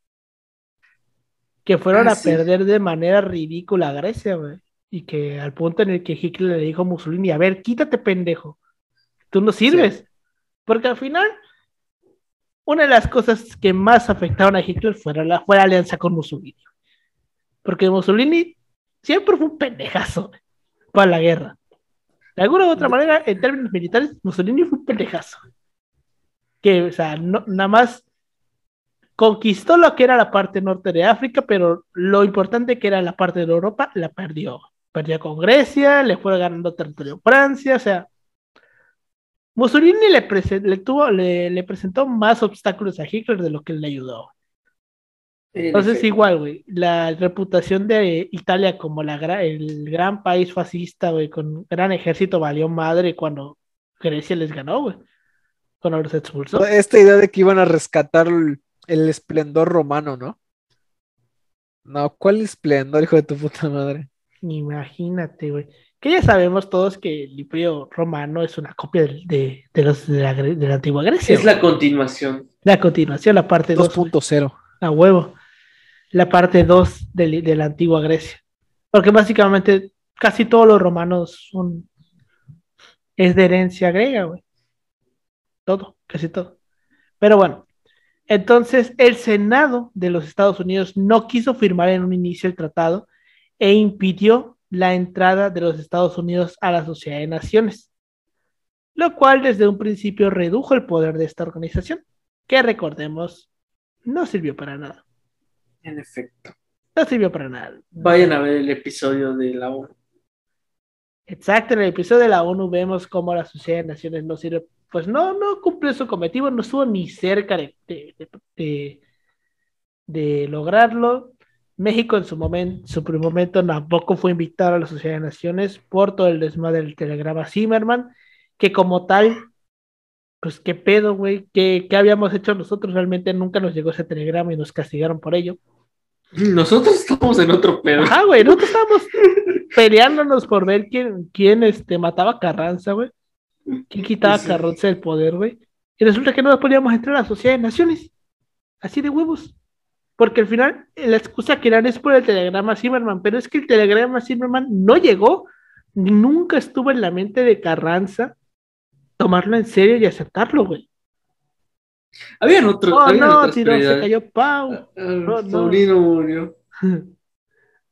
Speaker 1: Que fueron ah, a perder de manera ridícula a Grecia, güey. Y que al punto en el que Hitler le dijo a Mussolini, a ver, quítate pendejo. Tú no sirves. Porque al final, una de las cosas que más afectaron a Hitler fue la, fue la alianza con Mussolini. Porque Mussolini siempre fue un pendejazo para la guerra. De alguna u otra manera, en términos militares, Mussolini fue un pendejazo que, o sea, nada más conquistó lo que era la parte norte de África, pero lo importante que era la parte de Europa, la perdió. Perdió con Grecia, le fue ganando territorio Francia, o sea, Mussolini le, le, tuvo, le, presentó más obstáculos a Hitler de lo que le ayudó. Entonces, igual, güey, la reputación de Italia como la el gran país fascista, güey, con gran ejército valió madre cuando Grecia les ganó, güey cuando los expulsó.
Speaker 3: Esta idea de que iban a rescatar el, esplendor romano, ¿no? No, ¿cuál esplendor, hijo de tu puta madre?
Speaker 1: Imagínate, güey. Que ya sabemos todos que el imperio romano es una copia de, los de la, antigua Grecia.
Speaker 2: Es la continuación.
Speaker 1: La continuación, la parte
Speaker 3: 2.0.
Speaker 1: A huevo. La parte 2 de, de, la antigua Grecia. Porque básicamente casi todos los romanos son. Es de herencia griega, güey todo, casi todo. Pero bueno, entonces el Senado de los Estados Unidos no quiso firmar en un inicio el tratado e impidió la entrada de los Estados Unidos a la Sociedad de Naciones, lo cual desde un principio redujo el poder de esta organización, que recordemos, no sirvió para nada.
Speaker 2: En efecto.
Speaker 1: No sirvió para nada.
Speaker 2: Vayan a ver el episodio de la ONU.
Speaker 1: Exacto, en el episodio de la ONU vemos cómo la Sociedad de Naciones no sirve pues no, no cumplió su cometido, no estuvo ni cerca de, de, lograrlo. México en su momento, su primer momento tampoco fue invitado a la Sociedad de Naciones por todo el desmadre del telegrama Zimmerman, que como tal, pues qué pedo, güey, ¿Qué, ¿Qué, habíamos hecho nosotros, realmente nunca nos llegó ese telegrama y nos castigaron por ello.
Speaker 2: Nosotros estamos en otro pedo.
Speaker 1: Ah, güey, nosotros estábamos peleándonos por ver quién, quién este, mataba a Carranza, güey. ¿Quién quitaba a Carranza del poder, güey? Y resulta que no podíamos entrar a la Sociedad de Naciones. Así de huevos. Porque al final la excusa que dan es por el telegrama Zimmerman, pero es que el telegrama Zimmerman no llegó, nunca estuvo en la mente de Carranza tomarlo en serio y aceptarlo, güey.
Speaker 2: Habían otros.
Speaker 1: Oh,
Speaker 2: habían
Speaker 1: no,
Speaker 2: otras
Speaker 1: tiró, se cayó Pau.
Speaker 2: Ah,
Speaker 1: Oh, no.
Speaker 2: Paulino murió.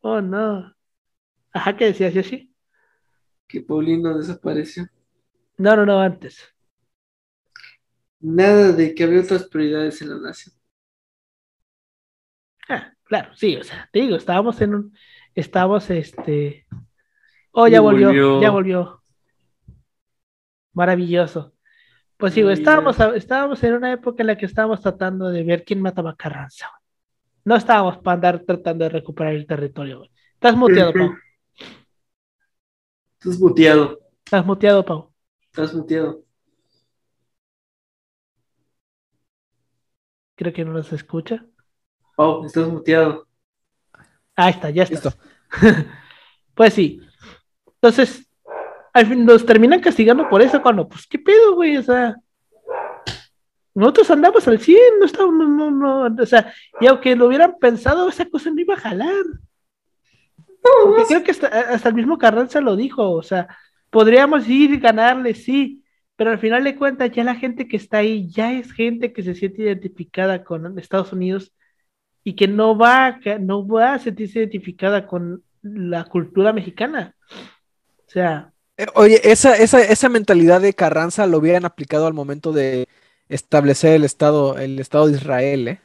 Speaker 1: Oh, no. Ajá, ¿qué decías, Yoshi?
Speaker 2: Que Paulino desapareció.
Speaker 1: No, no, no, antes.
Speaker 2: Nada de que había otras prioridades en la nación.
Speaker 1: Ah, claro, sí, o sea, te digo, estábamos en un, estábamos, este, oh, ya volvió,
Speaker 2: volvió.
Speaker 1: ya volvió. Maravilloso. Pues sí, güey, estábamos, estábamos en una época en la que estábamos tratando de ver quién mataba a Carranza. güey. No estábamos para andar tratando de recuperar el territorio, güey. Estás muteado, Pau.
Speaker 2: Estás muteado.
Speaker 1: Estás muteado, Pau.
Speaker 2: Estás muteado.
Speaker 1: Creo que no nos escucha.
Speaker 2: Pau, estás muteado.
Speaker 1: Ahí está, ya está. Pues sí. Entonces, al fin nos terminan castigando por eso cuando, pues, ¿qué pedo, güey? O sea, nosotros andamos al 100, no estamos, no, no, no, o sea, y aunque lo hubieran pensado, esa cosa no iba a jalar. Porque creo que hasta, hasta el mismo Carranza lo dijo, o sea, podríamos ir y ganarle, sí, pero al final de cuentas ya la gente que está ahí ya es gente que se siente identificada con Estados Unidos y que no va, no va a sentirse identificada con la cultura mexicana. O sea,
Speaker 3: Oye, esa, esa, esa mentalidad de Carranza lo hubieran aplicado al momento de establecer el Estado, el Estado de Israel, ¿eh?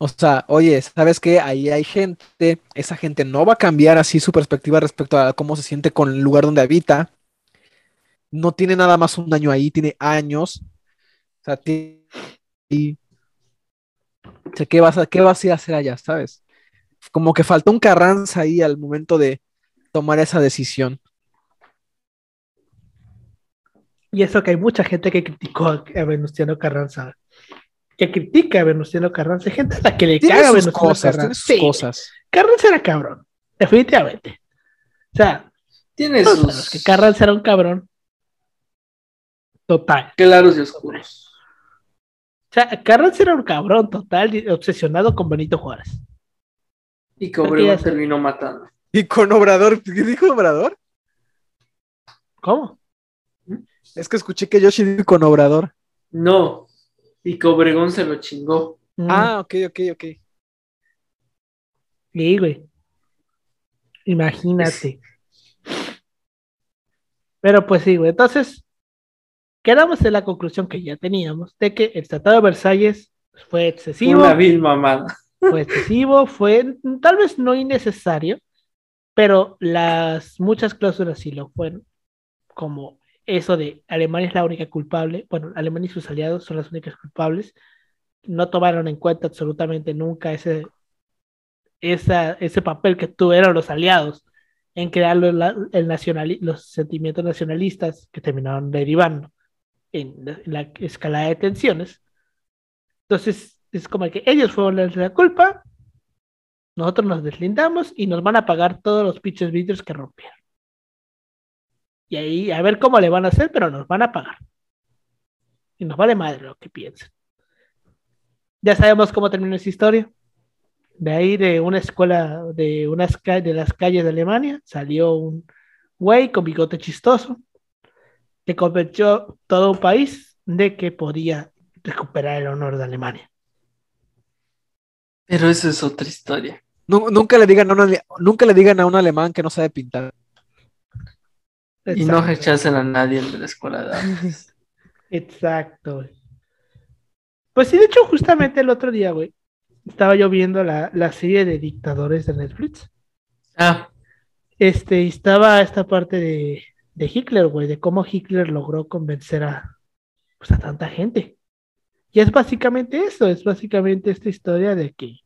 Speaker 3: O sea, oye, ¿sabes qué? Ahí hay gente, esa gente no va a cambiar así su perspectiva respecto a cómo se siente con el lugar donde habita. No tiene nada más un año ahí, tiene años. O sea, ti- y- o sea, ¿qué vas a, qué vas a ir a hacer allá, sabes? Como que faltó un Carranza ahí al momento de tomar esa decisión.
Speaker 1: Y eso que hay mucha gente que criticó a, Venustiano Carranza, que critica a Venustiano Carranza, hay gente a la que le
Speaker 3: Tiene
Speaker 1: caga a
Speaker 3: sus
Speaker 1: Venustiano
Speaker 3: cosas, tiene
Speaker 1: Carranza.
Speaker 3: sus
Speaker 1: Sí,
Speaker 3: cosas.
Speaker 1: Carranza era cabrón, definitivamente. O sea,
Speaker 2: Tiene sus
Speaker 1: que Carranza era un cabrón. Total.
Speaker 2: claros y oscuros.
Speaker 1: O sea, Carranza era un cabrón total, obsesionado con Benito Juárez.
Speaker 2: Y que
Speaker 1: ya-
Speaker 2: terminó matando.
Speaker 3: Y con Obrador, ¿qué dijo Obrador?
Speaker 1: ¿Cómo?
Speaker 3: Es que escuché que Yoshi dijo con Obrador.
Speaker 2: No. Y que Obregón se lo chingó.
Speaker 1: Mm,
Speaker 3: Ah, ok, ok, ok.
Speaker 1: sí, güey. Imagínate. Pero pues sí, güey. Entonces, quedamos en la conclusión que ya teníamos de que el Tratado de Versalles fue excesivo.
Speaker 2: Una vil mamada.
Speaker 1: fue excesivo, fue tal vez no innecesario, pero las muchas cláusulas sí lo fueron, como eso de Alemania es la única culpable, bueno, Alemania y sus aliados son las únicas culpables, no tomaron en cuenta absolutamente nunca ese, esa, ese papel que tuvieron los aliados en crear los, el nacionali- los sentimientos nacionalistas que terminaron derivando en la, en la escalada de tensiones. Entonces, es como que ellos fueron la culpa, nosotros nos deslindamos y nos van a pagar todos los pinches vidrios que rompieron. Y ahí, a ver cómo le van a hacer, pero nos van a pagar. Y nos vale madre lo que piensen. Ya sabemos cómo terminó esa historia. De ahí, de una escuela, de, unas de las calles de Alemania, salió un güey con bigote chistoso que convenció todo un país de que podía recuperar el honor de Alemania.
Speaker 2: Pero eso es otra historia.
Speaker 3: Nu- nunca, le digan a un ale- nunca le digan a un alemán que no sabe pintar.
Speaker 2: Y no rechacen a nadie de la escuela de artes.
Speaker 1: Exacto. güey. Pues sí, de hecho, justamente el otro día, güey, estaba yo viendo la, la serie de dictadores de Netflix.
Speaker 2: Ah,
Speaker 1: Este, estaba esta parte de, de Hitler, güey, de cómo Hitler logró convencer a, pues, a tanta gente. Y es básicamente eso, es básicamente esta historia de que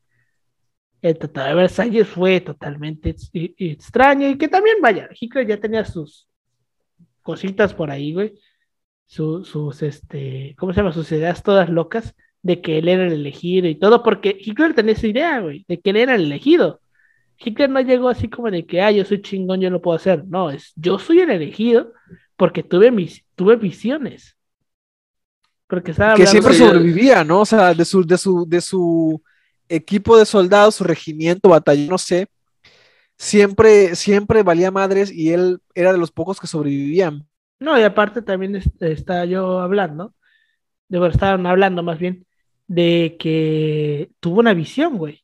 Speaker 1: el Tratado de Versalles fue totalmente y extraño y que también, vaya, Hitler ya tenía sus cositas por ahí, güey, su- sus, este, ¿cómo se llama? Sus ideas todas locas de que él era el elegido y todo, porque Hitler tenía esa idea, güey, de que él era el elegido. Hitler no llegó así como de que, ah, yo soy chingón, yo lo puedo hacer. No, es yo soy el elegido porque tuve mis, tuve visiones. Porque estaba
Speaker 3: Que siempre
Speaker 1: de-
Speaker 3: sobrevivía, ¿no? O sea, de su, de su, de su equipo de soldados, su regimiento, batallón, no sé. Siempre, siempre valía madres y él era de los pocos que sobrevivían.
Speaker 1: No, y aparte también es- está yo hablando de verdad estaban hablando más bien, de que tuvo una visión, güey,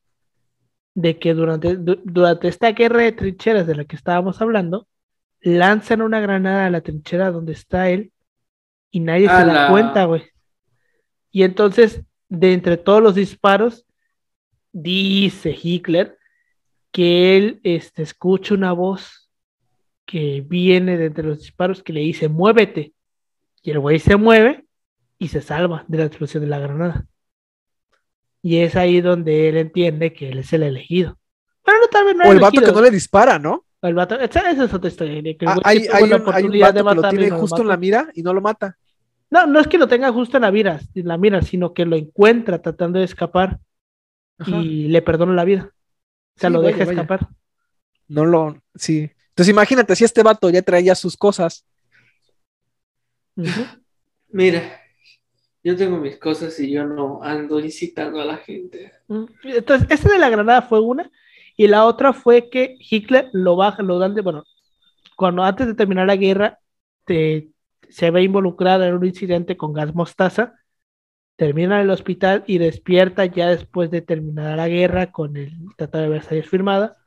Speaker 1: de que durante, du- durante esta guerra de trincheras de la que estábamos hablando, lanzan una granada a la trinchera donde está él y nadie se da cuenta, güey. Y entonces, de entre todos los disparos, dice Hitler que él este, escucha una voz que viene de entre los disparos que le dice, muévete. Y el güey se mueve y se salva de la explosión de la granada. Y es ahí donde él entiende que él es el elegido. Bueno, no, tal vez no
Speaker 3: O el
Speaker 1: el
Speaker 3: vato que
Speaker 1: elegido.
Speaker 3: no le dispara, ¿no?
Speaker 1: El vato- esa, esa es otra historia. que
Speaker 3: Ah, hay, hay un, hay un vato
Speaker 1: de
Speaker 3: que lo tiene
Speaker 1: no lo
Speaker 3: justo en la mira y no lo mata.
Speaker 1: No, no es que lo tenga justo en la mira, en la mira, sino que lo encuentra tratando de escapar
Speaker 3: Ajá.
Speaker 1: y le perdona la vida. O sea,
Speaker 3: Sí,
Speaker 1: lo
Speaker 3: vaya,
Speaker 1: deja
Speaker 3: vaya.
Speaker 1: escapar.
Speaker 3: No lo, sí. Entonces imagínate si este vato ya traía sus cosas.
Speaker 2: Mira, yo tengo mis cosas y yo no ando incitando a la gente.
Speaker 1: Mm, Entonces, esta de la granada fue una, y la otra fue que Hitler lo baja, lo dan de, bueno, cuando antes de terminar la guerra, te- se ve involucrada en un incidente con gas mostaza, termina en el hospital y despierta ya después de terminar la guerra con el Tratado de Versalles firmada.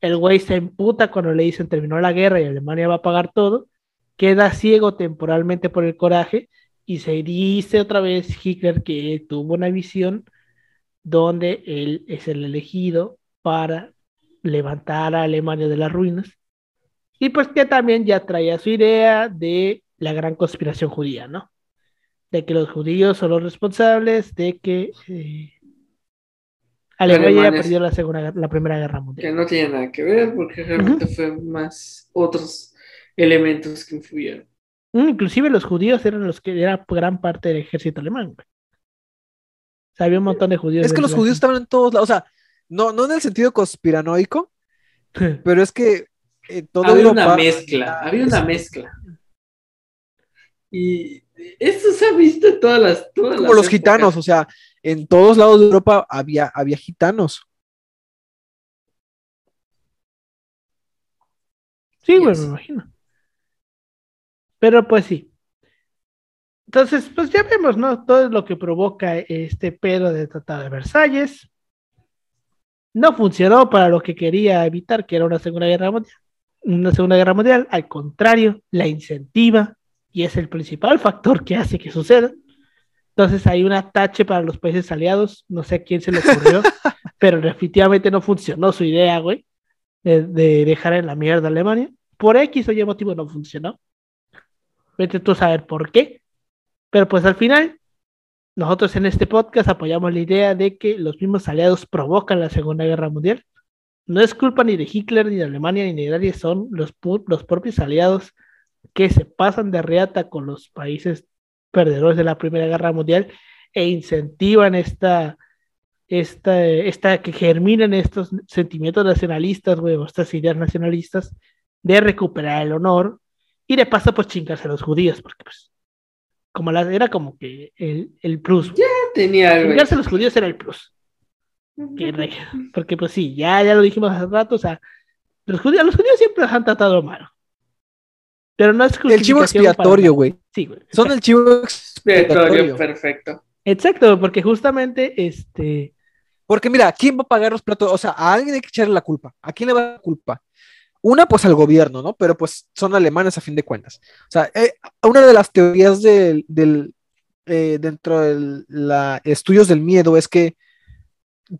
Speaker 1: El güey se emputa cuando le dicen terminó la guerra y Alemania va a pagar todo, queda ciego temporalmente por el coraje y se dice otra vez Hitler que tuvo una visión donde él es el elegido para levantar a Alemania de las ruinas. Y pues que también ya traía su idea de la gran conspiración judía, ¿no? De que los judíos son los responsables de que eh, Alemania
Speaker 2: Alemanes.
Speaker 1: perdido la, segunda, Guerra- la Primera Guerra
Speaker 2: Que
Speaker 1: Mundial.
Speaker 2: no tiene nada que ver porque realmente fue más otros elementos que influyeron.
Speaker 1: Mm, Inclusive los judíos eran los que eran gran parte del ejército alemán. O sea, había un montón de judíos.
Speaker 3: Es que los judíos estaban en todos lados. O sea, no, no en el sentido conspiranoico, pero es que eh, todo
Speaker 2: había
Speaker 3: Europa-
Speaker 2: una mezcla, había una mezcla. Y esto se ha visto en todas las. Todas
Speaker 3: como
Speaker 2: las
Speaker 3: los gitanos, o sea, en todos lados de Europa había, había gitanos.
Speaker 1: Sí, güey,
Speaker 2: Yes.
Speaker 1: me imagino. Pero pues sí. Entonces, pues ya vemos, ¿no? Todo lo que provoca este pedo del Tratado de Versalles. No funcionó para lo que quería evitar, que era una Segunda Guerra Mundial. Una Segunda Guerra Mundial, al contrario, la incentiva y es el principal factor que hace que suceda. Entonces hay un atache para los países aliados, no sé a quién se le ocurrió, pero definitivamente no funcionó su idea, güey, de, de dejar en la mierda a Alemania. Por X o Y motivo no funcionó. Vete tú a saber por qué. Pero pues al final, nosotros en este podcast apoyamos la idea de que los mismos aliados provocan la Segunda Guerra Mundial. No es culpa ni de Hitler, ni de Alemania, ni de nadie, son los, los propios aliados que se pasan de reata con los países perdedores de la Primera Guerra Mundial e incentivan esta, esta, esta que germinen estos sentimientos nacionalistas, güey, o estas ideas nacionalistas de recuperar el honor y de paso pues chingarse a los judíos, porque pues como la, era como que el, el plus.
Speaker 2: Tenía algo.
Speaker 1: Chingarse a los judíos era el plus. Porque pues sí, ya, ya lo dijimos hace rato, o sea, los judíos, a los judíos siempre los han tratado mal. Pero no es
Speaker 3: El chivo expiatorio, güey.
Speaker 1: Sí, güey.
Speaker 3: Son el chivo expiatorio.
Speaker 2: Perfecto.
Speaker 1: Exacto, porque justamente este
Speaker 3: Porque mira, ¿quién va a pagar los platos? O sea, a alguien hay que echarle la culpa. ¿A quién le va a dar la culpa? Una, pues al gobierno, ¿no? Pero pues son alemanes a fin de cuentas. O sea, eh, una de las teorías del, del, eh, dentro de la estudios del miedo es que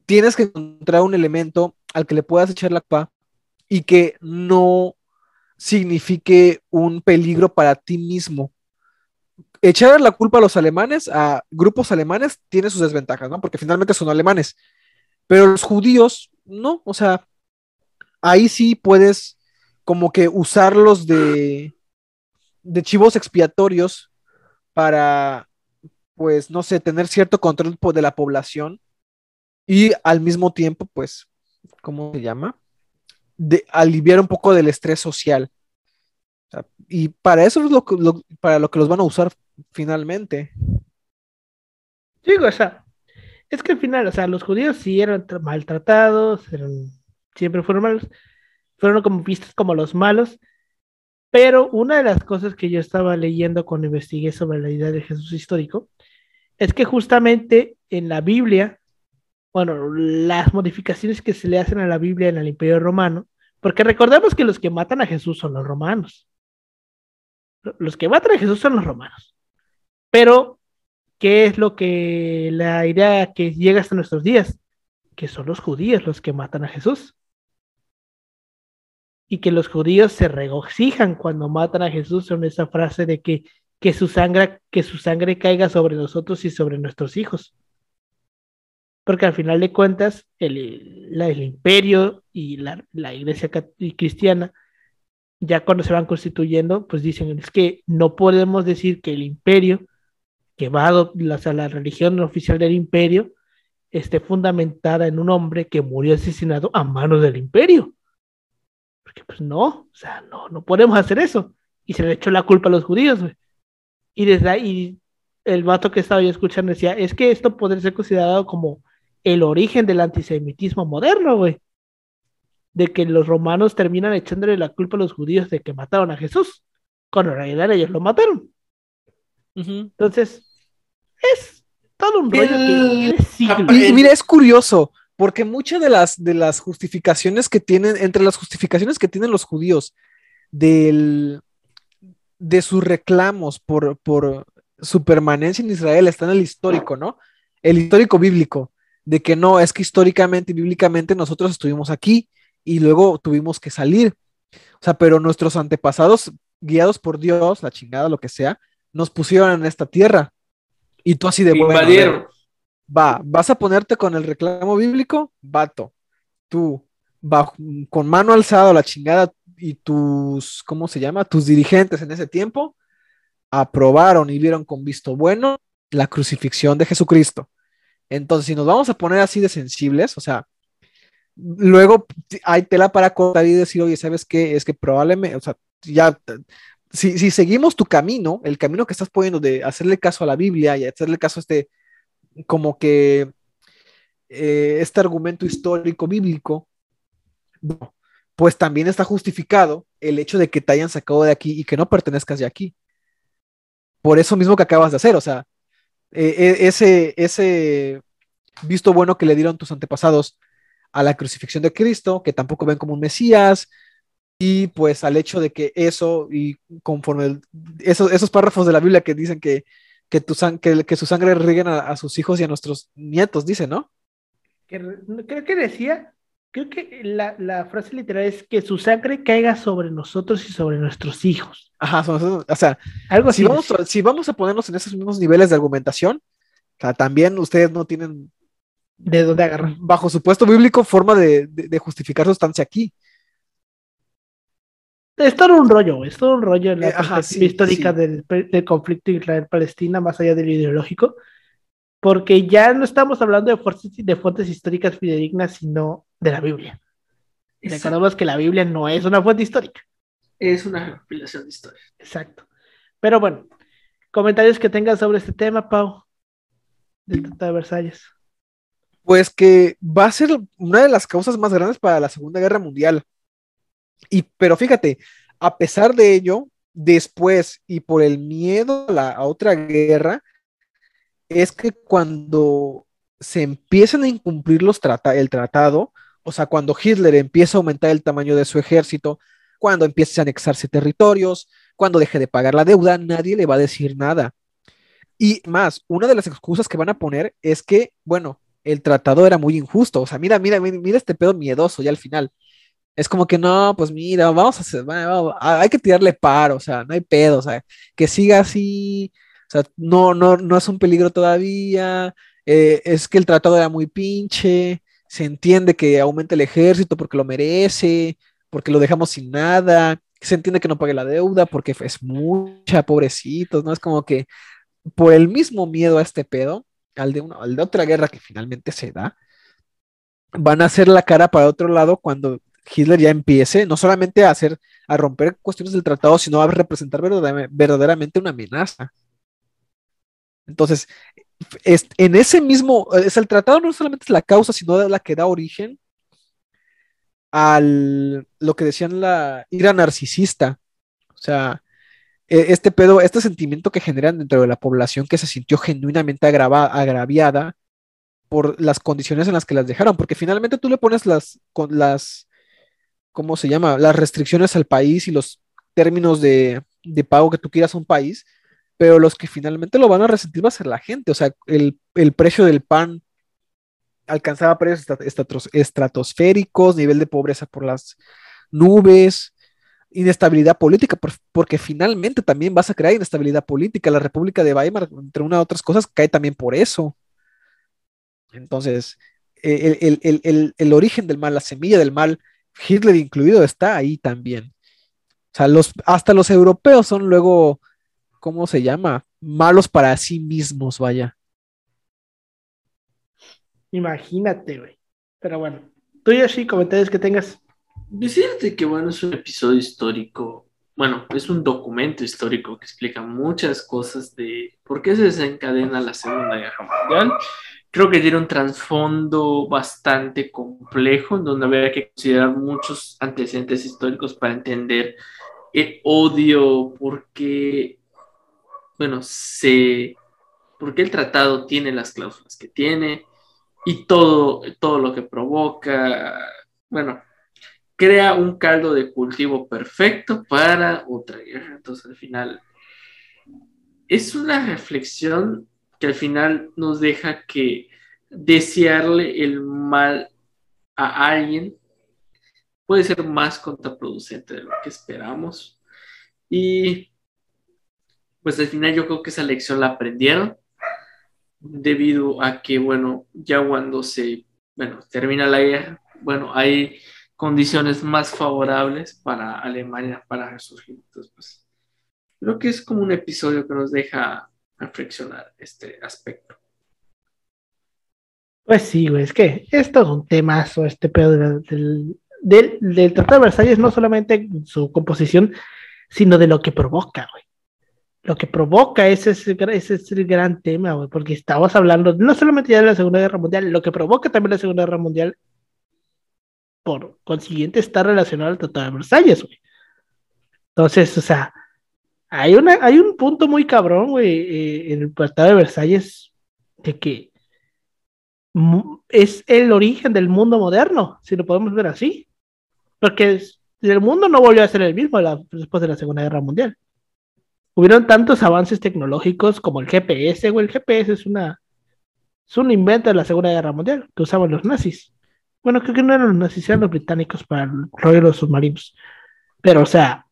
Speaker 3: tienes que encontrar un elemento al que le puedas echar la culpa y que no signifique un peligro para ti mismo. Echar la culpa a los alemanes, a grupos alemanes, tiene sus desventajas, ¿no? Porque finalmente son alemanes. Pero los judíos, no, o sea, ahí sí puedes como que usarlos de, de chivos expiatorios para, pues, no sé, tener cierto control de la población y al mismo tiempo, pues, ¿cómo se llama? De aliviar un poco del estrés social. Y para eso es lo, para lo que los van a usar finalmente.
Speaker 1: Digo, o sea, es que al final, o sea, los judíos sí eran tra- maltratados, eran, siempre fueron malos, fueron como vistos como los malos, pero una de las cosas que yo estaba leyendo cuando investigué sobre la idea de Jesús histórico es que justamente en la Biblia, bueno, las modificaciones que se le hacen a la Biblia en el Imperio Romano, porque recordemos que los que matan a Jesús son los romanos. Los que matan a Jesús son los romanos. Pero, ¿qué es lo que la idea que llega hasta nuestros días? Que son los judíos los que matan a Jesús. Y que los judíos se regocijan cuando matan a Jesús con esa frase de que, que, su sangre, que su sangre caiga sobre nosotros y sobre nuestros hijos. Porque al final de cuentas, el, el imperio y la, la iglesia cristiana ya cuando se van constituyendo, pues dicen, es que no podemos decir que el imperio, que va a la, religión oficial del imperio, esté fundamentada en un hombre que murió asesinado a manos del imperio. Porque pues no, o sea, no, no podemos hacer eso. Y se le echó la culpa a los judíos, Y desde ahí el vato que estaba yo escuchando decía, es que esto podría ser considerado como el origen del antisemitismo moderno, güey de que los romanos terminan echándole la culpa a los judíos de que mataron a Jesús, cuando en realidad ellos lo mataron. Entonces, es todo un rollo
Speaker 3: que Mira, es curioso, porque muchas de las, de las justificaciones que tienen, entre las justificaciones que tienen los judíos del, de sus reclamos por, por su permanencia en Israel está en el histórico, ¿no? El histórico bíblico, de que no, es que históricamente y bíblicamente nosotros estuvimos aquí y luego tuvimos que salir. O sea, pero nuestros antepasados, guiados por Dios, la chingada, lo que sea, nos pusieron en esta tierra. Y tú así de bueno. Va, vas a ponerte con el reclamo bíblico, vato. Tú, va, con mano alzada la chingada y tus, ¿cómo se llama? Tus dirigentes en ese tiempo aprobaron y vieron con visto bueno la crucifixión de Jesucristo. Entonces, si nos vamos a poner así de sensibles, o sea, luego hay tela para cortar y decir, oye, ¿sabes qué? Es que probablemente, o sea, ya, si, si, seguimos tu camino, el camino que estás poniendo de hacerle caso a la Biblia y hacerle caso a este, como que, eh, este argumento histórico bíblico, pues también está justificado el hecho de que te hayan sacado de aquí y que no pertenezcas de aquí. Por eso mismo que acabas de hacer, o sea, eh, e, ese, ese visto bueno que le dieron tus antepasados a la crucifixión de Cristo, que tampoco ven como un Mesías, y pues al hecho de que eso, y conforme esos, esos párrafos de la Biblia que dicen que, que, que, su sangre rieguen a, sus hijos y a nuestros nietos, dice, ¿no?
Speaker 1: creo que decía, creo que la, frase literal es que su sangre caiga sobre nosotros y sobre nuestros hijos.
Speaker 3: Ajá, o sea, algo si, vamos, si vamos a ponernos en esos mismos niveles de argumentación, también ustedes no tienen
Speaker 1: de dónde agarrar.
Speaker 3: Bajo supuesto bíblico, forma de, justificar su estancia aquí.
Speaker 1: Es todo un rollo, es todo un rollo en la eh, histórica Del, conflicto Israel-Palestina, más allá del ideológico, porque ya no estamos hablando de fuentes, de fuentes históricas fidedignas, sino de la Biblia. Y recordemos que la Biblia no es una fuente histórica.
Speaker 2: Es una recopilación de historia.
Speaker 1: Exacto. Pero bueno, comentarios que tengas sobre este tema, Pau, del Tratado de Versalles.
Speaker 3: Pues que va a ser una de las causas más grandes para la Segunda Guerra Mundial. Y, pero fíjate, a pesar de ello, después y por el miedo a la otra guerra, es que cuando se empiezan a incumplir los el tratado, o sea, cuando Hitler empieza a aumentar el tamaño de su ejército, cuando empieza a anexarse territorios, cuando deje de pagar la deuda, nadie le va a decir nada. Y más, una de las excusas que van a poner es que, bueno, el tratado era muy injusto. O sea, mira, mira, mira este pedo miedoso ya al final. Es como que no, pues mira, vamos a hacer, hay que tirarle paro, o sea, no hay pedo, o sea, que siga así, o sea, no, no, no es un peligro todavía, eh, es que el tratado era muy pinche, se entiende que aumente el ejército porque lo merece, porque lo dejamos sin nada, se entiende que no pague la deuda porque es mucha, pobrecitos, ¿no? Es como que por el mismo miedo a este pedo, al de, una, al de otra guerra que finalmente se da, van a hacer la cara para otro lado cuando Hitler ya empiece, no solamente a hacer, a romper cuestiones del tratado, sino a representar verdaderamente una amenaza. Entonces, en ese mismo, es el tratado no solamente es la causa, sino la que da origen al lo que decían la ira narcisista. O sea, e, este pedo, este sentimiento que generan dentro de la población que se sintió genuinamente agraviada por las condiciones en las que las dejaron, porque finalmente tú le pones las, con las, ¿cómo se llama? Las restricciones al país y los términos de, de pago que tú quieras a un país, pero los que finalmente lo van a resentir va a ser la gente, o sea, el, el precio del pan alcanzaba precios estratosféricos, nivel de pobreza por las nubes, inestabilidad política, porque finalmente también vas a crear inestabilidad política. La República de Weimar, entre una otras cosas, cae también por eso. Entonces, el, origen del mal, la semilla del mal, Hitler incluido, está ahí también. O sea, los, hasta los europeos son luego, ¿cómo se llama? Malos para sí mismos, vaya.
Speaker 1: Imagínate, güey. Pero bueno, tú y así comentarios que tengas.
Speaker 2: Decirte que, bueno, es un episodio histórico, bueno, es un documento histórico que explica muchas cosas de por qué se desencadena la Segunda Guerra Mundial. Creo que tiene un trasfondo bastante complejo, en donde habría que considerar muchos antecedentes históricos para entender el odio, porque, bueno, se, porque el tratado tiene las cláusulas que tiene, y todo, todo lo que provoca, bueno, crea un caldo de cultivo perfecto para otra guerra. Entonces al final es una reflexión que al final nos deja que desearle el mal a alguien puede ser más contraproducente de lo que esperamos. Y pues al final yo creo que esa lección la aprendieron debido a que, bueno, ya cuando se, bueno, termina la guerra, bueno, hay condiciones más favorables para Alemania para resurgir. Entonces, pues, creo que es como un episodio que nos deja reflexionar este aspecto.
Speaker 1: Pues sí, güey, es que es todo un temazo este pedo del, del, del Tratado de Versalles, no solamente su composición, sino de lo que provoca, güey lo que provoca ese es, ese es gran tema, güey, porque estamos hablando no solamente ya de la Segunda Guerra Mundial, lo que provoca también la Segunda Guerra Mundial, por consiguiente, está relacionado al Tratado de Versalles, güey. Entonces, o sea, hay, una, hay un punto muy cabrón, güey, eh, en el Tratado de Versalles, de que es el origen del mundo moderno, si lo podemos ver así. Porque el mundo no volvió a ser el mismo después de la Segunda Guerra Mundial hubieron tantos avances tecnológicos como el GPS, o El GPS es una es un invento de la Segunda Guerra Mundial que usaban los nazis. Bueno, creo que no eran los nazis, eran los británicos para el rollo de los submarinos. Pero, o sea.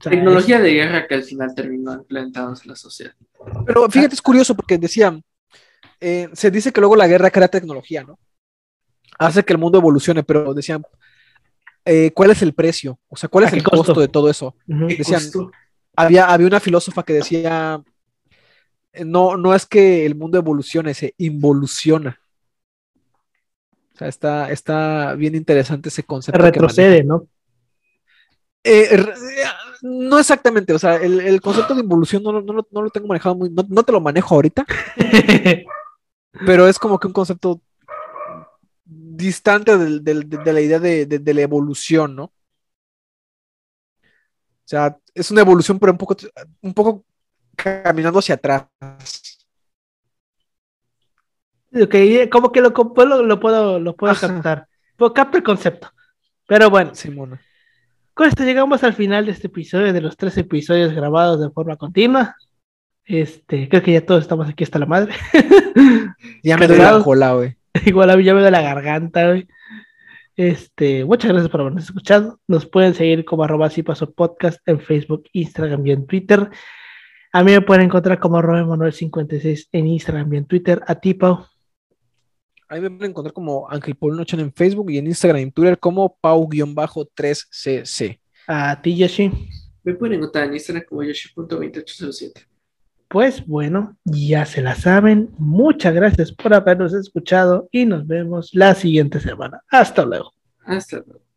Speaker 2: Tecnología de guerra que al final terminó implementándose en la sociedad.
Speaker 3: Pero fíjate, es curioso porque decían, eh, se dice que luego la guerra crea tecnología, ¿no? Hace que el mundo evolucione, pero decían, eh, ¿cuál es el precio? O sea, ¿cuál es el costo? de todo eso? Decían, había, había una filósofa que decía, no, no es que el mundo evolucione, se involuciona. O sea, está, está bien interesante ese concepto.
Speaker 1: Retrocede, ¿no?
Speaker 3: Eh, no exactamente, o sea, el, concepto de involución no, lo tengo manejado muy, no, te lo manejo ahorita, pero es como que un concepto distante de, la idea de, la evolución, ¿no? O sea, es una evolución, pero un poco, un poco caminando hacia atrás.
Speaker 1: Ok, como que lo, lo, puedo, lo puedo captar. Puedo captar el concepto. Pero bueno.
Speaker 3: Simona.
Speaker 1: Con esto llegamos al final de este episodio, de los tres episodios grabados de forma continua. Este, creo que ya todos estamos aquí hasta la madre.
Speaker 3: ya me doy la cola, güey.
Speaker 1: Igual a mí ya me da la garganta, Este, muchas gracias por habernos escuchado. Nos pueden seguir como arroba si paso podcast en Facebook, Instagram y en Twitter. A mí me pueden encontrar como arroba Manuel56 en Instagram y en Twitter. A ti, Pau.
Speaker 3: A mí me pueden encontrar como Ángel Paul Noche en Facebook y en Instagram y en Twitter como Pau-3cc.
Speaker 1: A ti, Yoshi.
Speaker 2: Me pueden encontrar en Instagram como Yoshi.2807.
Speaker 1: Pues bueno, ya se la saben. Muchas gracias por habernos escuchado y nos vemos la siguiente semana. Hasta luego.
Speaker 2: Hasta luego.